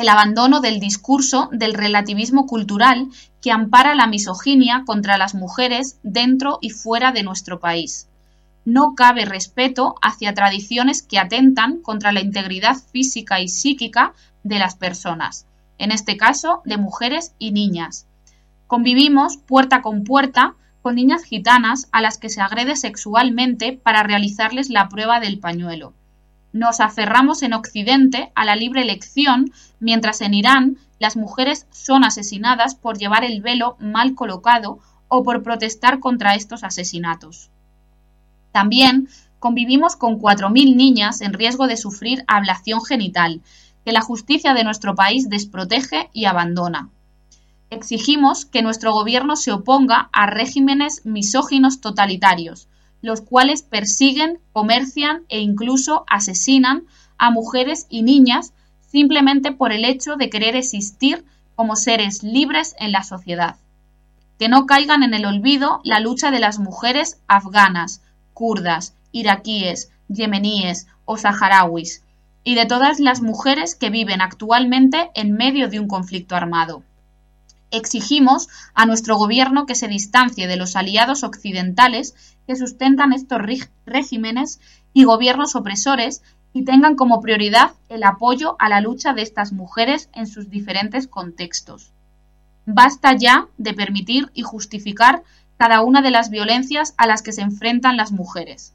el abandono del discurso del relativismo cultural que ampara la misoginia contra las mujeres dentro y fuera de nuestro país. No cabe respeto hacia tradiciones que atentan contra la integridad física y psíquica de las personas, en este caso de mujeres y niñas. Convivimos puerta con puerta con niñas gitanas a las que se agrede sexualmente para realizarles la prueba del pañuelo nos aferramos en Occidente a la libre elección, mientras en Irán las mujeres son asesinadas por llevar el velo mal colocado o por protestar contra estos asesinatos. También convivimos con 4.000 niñas en riesgo de sufrir ablación genital, que la justicia de nuestro país desprotege y abandona. Exigimos que nuestro gobierno se oponga a regímenes misóginos totalitarios, los cuales persiguen, comercian e incluso asesinan a mujeres y niñas simplemente por el hecho de querer existir como seres libres en la sociedad. Que no caigan en el olvido la lucha de las mujeres afganas, kurdas, iraquíes, yemeníes o saharauis, y de todas las mujeres que viven actualmente en medio de un conflicto armado. Exigimos a nuestro gobierno que se distancie de los aliados occidentales que sustentan estos regímenes y gobiernos opresores y tengan como prioridad el apoyo a la lucha de estas mujeres en sus diferentes contextos. Basta ya de permitir y justificar cada una de las violencias a las que se enfrentan las mujeres.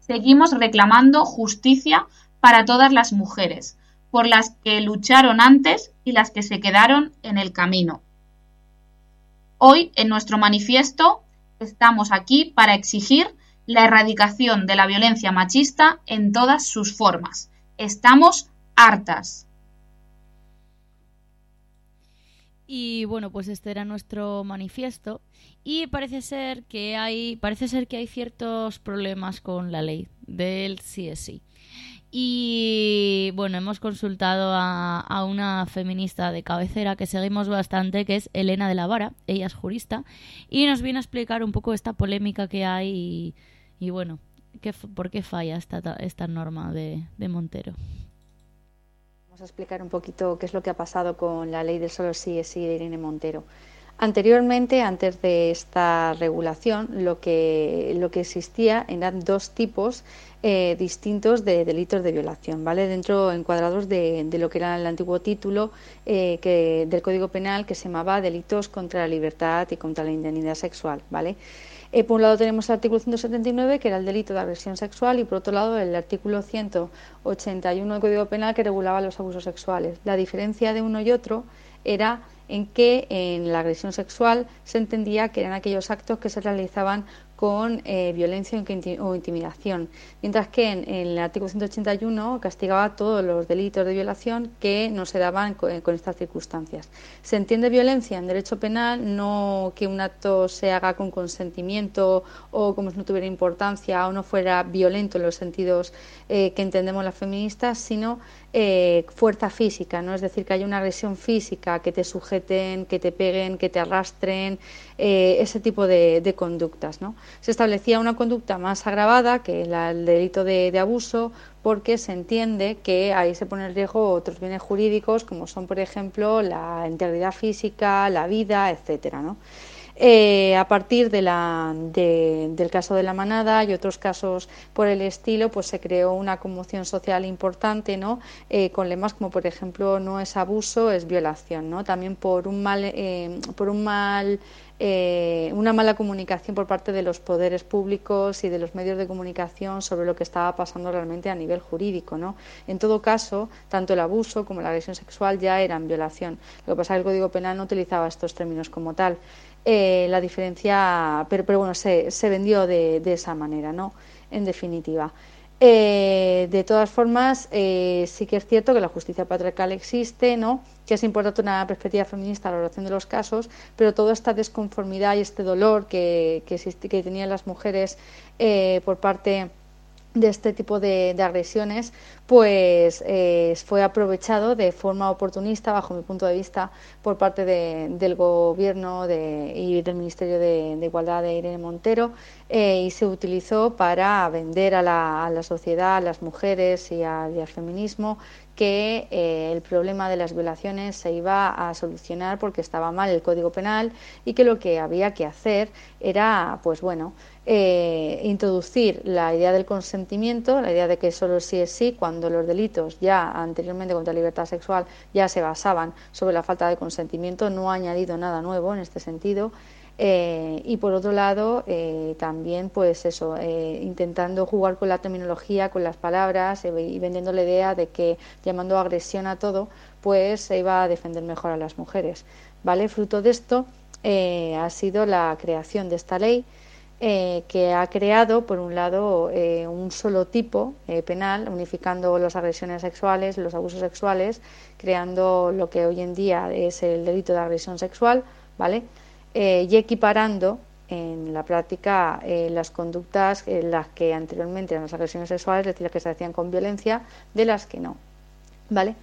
Seguimos reclamando justicia para todas las mujeres, por las que lucharon antes y las que se quedaron en el camino. Hoy, en nuestro manifiesto, estamos aquí para exigir la erradicación de la violencia machista en todas sus formas. Estamos hartas. Y bueno, pues este era nuestro manifiesto y parece ser que hay parece ser que hay ciertos problemas con la ley del CSI. Y bueno, hemos consultado a, una feminista de cabecera que seguimos bastante, que es Elena de la Vara, ella es jurista, y nos viene a explicar un poco esta polémica que hay y, bueno, qué, por qué falla esta, esta norma de, de Montero. Vamos a explicar un poquito qué es lo que ha pasado con la ley del solo sí es sí de Irene Montero. Anteriormente, antes de esta regulación, lo que, lo que existía eran dos tipos eh, distintos de delitos de violación, ¿vale? Dentro encuadrados de, lo que era el antiguo título eh, del Código Penal que se llamaba delitos contra la libertad y contra la indemnidad sexual, ¿vale? Eh, por un lado tenemos el artículo 179, que era el delito de agresión sexual, y por otro lado el artículo 181 del Código Penal, que regulaba los abusos sexuales. La diferencia de uno y otro era en que en la agresión sexual se entendía que eran aquellos actos que se realizaban con eh, violencia o intimidación, mientras que en, el artículo 181 castigaba todos los delitos de violación que no se daban con, con, estas circunstancias. Se entiende violencia en derecho penal no que un acto se haga con consentimiento o como si no tuviera importancia o no fuera violento en los sentidos eh, que entendemos las feministas, sino eh, fuerza física, ¿no? Es decir, que haya una agresión física, que te sujeten, que te peguen, que te arrastren, eh, ese tipo de, conductas, ¿no? Se establecía una conducta más agravada que el delito de, abuso porque se entiende que ahí se pone en riesgo otros bienes jurídicos como son, por ejemplo, la integridad física, la vida, etcétera, ¿no? Eh, a partir de la, del caso de la manada y otros casos por el estilo, pues se creó una conmoción social importante, ¿no? Eh, con lemas como, por ejemplo, no es abuso, es violación, ¿no? También por un mal, eh, por un mal una mala comunicación por parte de los poderes públicos y de los medios de comunicación sobre lo que estaba pasando realmente a nivel jurídico. ¿no? En todo caso, tanto el abuso como la agresión sexual ya eran violación. Lo que pasa es que el Código Penal no utilizaba estos términos como tal. Eh, la diferencia, pero, pero bueno, se, se vendió de, de, esa manera, ¿no? En definitiva. Eh, de todas formas, eh, sí que es cierto que la justicia patriarcal existe, ¿no? que es importante una perspectiva feminista a la relación de los casos, pero toda esta desconformidad y este dolor que, que, que tenían las mujeres por parte de este tipo de, agresiones, pues eh, fue aprovechado de forma oportunista, bajo mi punto de vista, por parte del Gobierno y del Ministerio de, Igualdad de Irene Montero eh, y se utilizó para vender a la, sociedad, a las mujeres y, al feminismo que eh, el problema de las violaciones se iba a solucionar porque estaba mal el Código Penal y que lo que había que hacer era, pues bueno, eh, introducir la idea del consentimiento, la idea de que solo sí es sí, cuando los delitos ya anteriormente contra la libertad sexual ya se basaban sobre la falta de consentimiento, no ha añadido nada nuevo en este sentido. Eh, y por otro lado, eh, también, pues eso, intentando jugar con la terminología, con las palabras y vendiendo la idea de que llamando agresión a todo, pues se iba a defender mejor a las mujeres. ¿Vale? Fruto de esto ha sido la creación de esta ley eh, que ha creado, por un lado, eh, un solo tipo eh, penal, unificando las agresiones sexuales, los abusos sexuales, creando lo que hoy en día es el delito de agresión sexual, ¿vale? Y equiparando en la práctica las conductas en las que anteriormente eran las agresiones sexuales, es decir, las que se hacían con violencia, de las que no, ¿vale?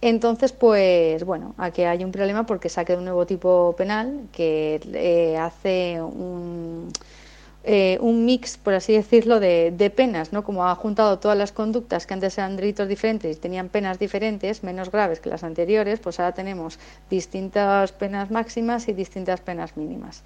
Entonces, pues bueno, aquí hay un problema porque se ha un nuevo tipo penal que hace un eh, un mix, por así decirlo, de, penas, ¿no? Como ha juntado todas las conductas que antes eran delitos diferentes y tenían penas diferentes, menos graves que las anteriores, pues ahora tenemos distintas penas máximas y distintas penas mínimas.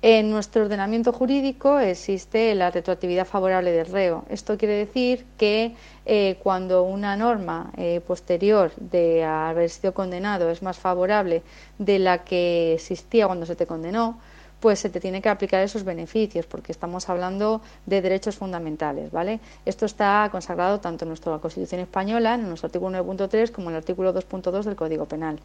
En nuestro ordenamiento jurídico existe la retroactividad favorable del reo. Esto quiere decir que eh, cuando una norma eh, posterior de haber sido condenado es más favorable de la que existía cuando se te condenó, pues se te tiene que aplicar esos beneficios, porque estamos hablando de derechos fundamentales, ¿vale? Esto está consagrado tanto en nuestra Constitución española, en nuestro artículo 9.3, como en el artículo 2.2 del Código Penal,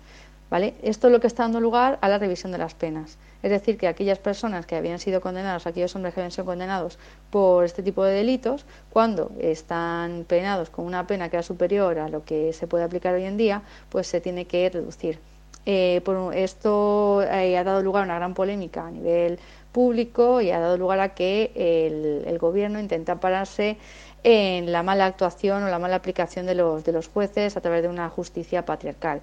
¿vale? Esto es lo que está dando lugar a la revisión de las penas. Es decir, que aquellas personas que habían sido condenadas, aquellos hombres que habían sido condenados por este tipo de delitos, cuando están penados con una pena que era superior a lo que se puede aplicar hoy en día, pues se tiene que reducir. Eh, por, esto eh, ha dado lugar a una gran polémica a nivel público y ha dado lugar a que el, gobierno intenta pararse en la mala actuación o la mala aplicación de los, de los jueces a través de una justicia patriarcal.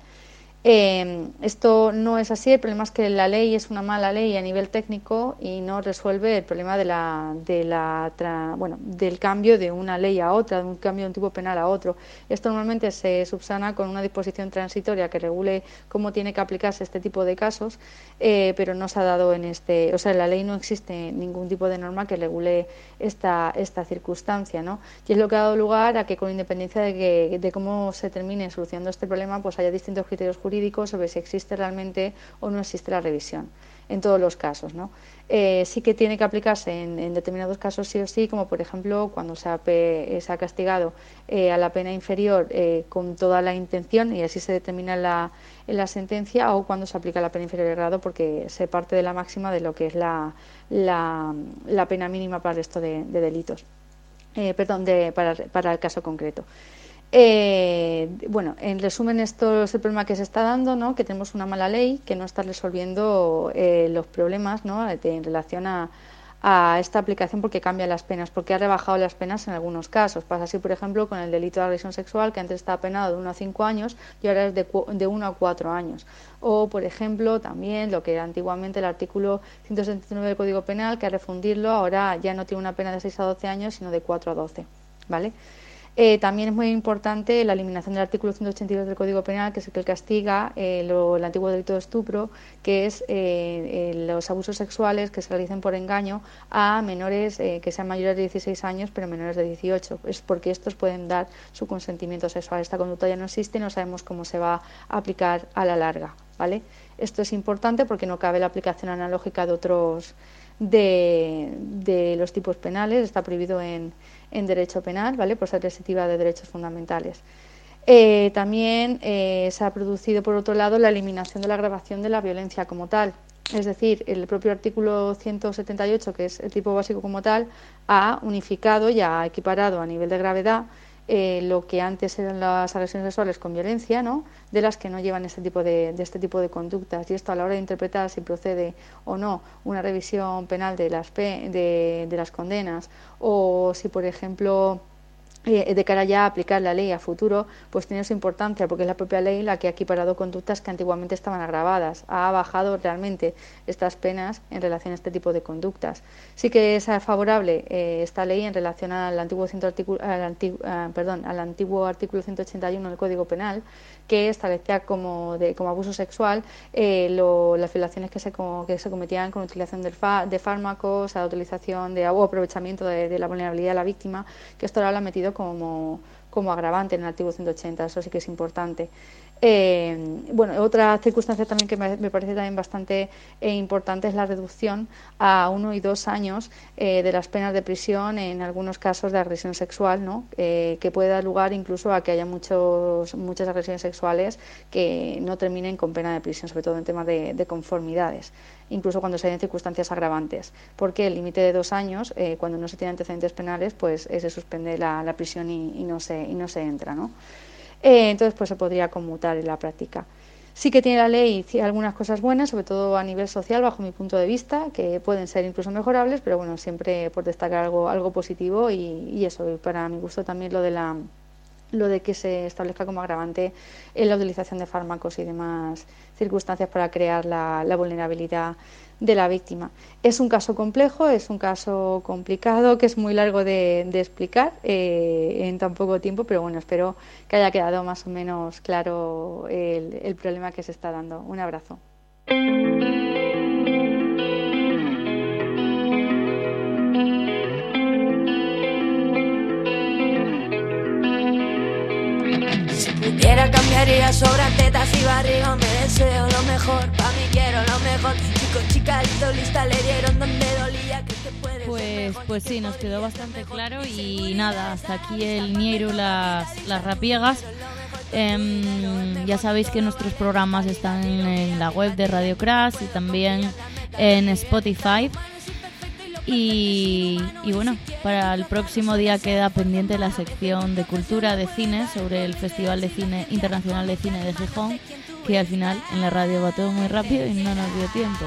Eh, esto no es así, el problema es que la ley es una mala ley a nivel técnico y no resuelve el problema de la, de la bueno, del cambio de una ley a otra, de un cambio de un tipo penal a otro. Esto normalmente se subsana con una disposición transitoria que regule cómo tiene que aplicarse este tipo de casos, eh, pero no se ha dado en este, o sea, en la ley no existe ningún tipo de norma que regule esta, esta circunstancia, ¿no? Y es lo que ha dado lugar a que con independencia de, que, de cómo se termine solucionando este problema, pues haya distintos criterios jurídicos jurídico sobre si existe realmente o no existe la revisión en todos los casos. ¿no? Eh, sí que tiene que aplicarse en, determinados casos sí o sí, como por ejemplo cuando se ha, se ha castigado eh, a la pena inferior eh, con toda la intención y así se determina la, en la sentencia o cuando se aplica la pena inferior de grado porque se parte de la máxima de lo que es la, la, pena mínima para el resto de, delitos. perdón, de, para, para el caso concreto. Eh, bueno, en resumen, esto es el problema que se está dando, ¿no? que tenemos una mala ley que no está resolviendo eh, los problemas ¿no? en relación a, esta aplicación porque cambia las penas, porque ha rebajado las penas en algunos casos. Pasa así, por ejemplo, con el delito de agresión sexual, que antes estaba penado de 1 a 5 años y ahora es de, de 1 a 4 años. O, por ejemplo, también lo que era antiguamente el artículo 179 del Código Penal, que al refundirlo ahora ya no tiene una pena de 6 a 12 años, sino de 4 a 12. ¿Vale? Eh, también es muy importante la eliminación del artículo 182 del Código Penal, que es el que castiga eh, el antiguo delito de estupro, que es eh, los abusos sexuales que se realicen por engaño a menores que sean mayores de 16 años, pero menores de 18. Es porque estos pueden dar su consentimiento sexual. Esta conducta ya no existe no sabemos cómo se va a aplicar a la larga. ¿vale? Esto es importante porque no cabe la aplicación analógica de otros de, de los tipos penales. Está prohibido en en derecho penal, ¿vale? por ser restrictiva de derechos fundamentales. Eh, también eh, se ha producido, por otro lado, la eliminación de la grabación de la violencia como tal. Es decir, el propio artículo 178, que es el tipo básico como tal, ha unificado y ha equiparado a nivel de gravedad eh, lo que antes eran las agresiones sexuales con violencia, ¿no? de las que no llevan este tipo de, este tipo de conductas. Y esto a la hora de interpretar si procede o no una revisión penal de las, de, de las condenas o si, por ejemplo, eh, de cara ya a aplicar la ley a futuro, pues tiene su importancia, porque es la propia ley la que ha equiparado conductas que antiguamente estaban agravadas, ha bajado realmente estas penas en relación a este tipo de conductas. Sí que es favorable eh, esta ley en relación al antiguo, al, ah, perdón, al antiguo artículo 181 del Código Penal, que establecía como, como abuso sexual eh, las violaciones que se, que se cometían con utilización de fármacos, la utilización de o aprovechamiento de, de, la vulnerabilidad de la víctima, que esto ahora lo ha metido como, como agravante en el artículo 180, eso sí que es importante. Eh, bueno, otra circunstancia también que me, parece también bastante eh, importante es la reducción a uno y dos años eh, de las penas de prisión en algunos casos de agresión sexual, ¿no? que puede dar lugar incluso a que haya muchos, muchas agresiones sexuales que no terminen con pena de prisión, sobre todo en temas de, conformidades, incluso cuando se den circunstancias agravantes, porque el límite de dos años, cuando no se tienen antecedentes penales, pues se suspende la, prisión y, y, no se, y no se entra, ¿no? Eh, entonces pues se podría conmutar en la práctica. Sí que tiene la ley algunas cosas buenas, sobre todo a nivel social, bajo mi punto de vista, que pueden ser incluso mejorables, pero bueno, siempre por destacar algo, algo positivo y, y eso, y para mi gusto también lo de la lo de que se establezca como agravante en la utilización de fármacos y demás circunstancias para crear la, vulnerabilidad de la víctima. Es un caso complejo, es un caso complicado, que es muy largo de, explicar eh, en tan poco tiempo, pero bueno, espero que haya quedado más o menos claro el problema que se está dando. Un abrazo. Quiero cambiaría sobre tetas y barriga Me deseo lo mejor, pa' mí quiero lo mejor. Chico, chica, listo, lista, le dieron donde dolía que puede Pues, pues sí, nos quedó bastante claro Y nada, hasta aquí el Nieru, las, las rapiegas. em, ya sabéis que nuestros programas están en la web de Radio Crash y también en Spotify. Y, bueno, para el próximo día queda pendiente la sección de cultura de cine sobre el Festival de Cine Internacional de Cine de Gijón, que al final en la radio va todo muy rápido y no nos dio tiempo.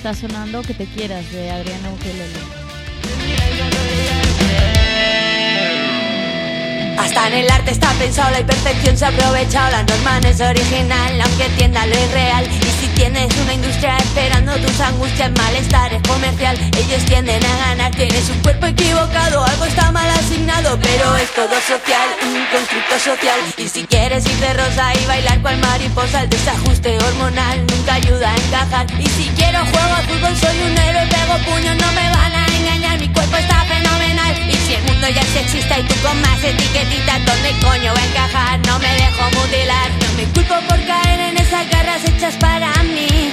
Está sonando Que te quieras de Adriana Ukelele. Hasta en el arte está pensado, la imperfección se ha aprovechado, la norma no es original, aunque tienda lo irreal. Y Tienes una industria esperando tus angustias, malestar es comercial. Ellos tienden a ganar, tienes un cuerpo equivocado, algo está mal asignado, pero es todo social, un constructo social. Y si quieres ir de rosa y bailar cual mariposa, el desajuste hormonal nunca ayuda a encajar. Y si quiero juego al fútbol, soy un héroe, pego puños, no me van a engañar, mi cuerpo está si el mundo ya es sexista y tú con más etiquetitas, ¿dónde coño va a encajar? No me dejo mutilar, no me culpo por caer en esas garras hechas para mí.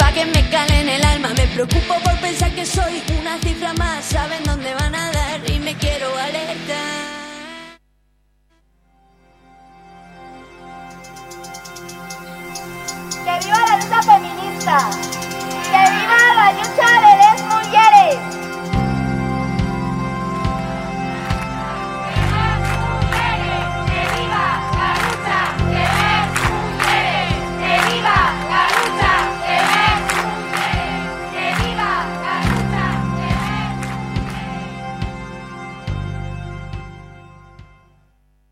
Pa' que me calen el alma, me preocupo por pensar que soy una cifra más. Saben dónde van a dar y me quiero alertar. ¡Que viva la lucha feminista! ¡Que viva la lucha de las mujeres!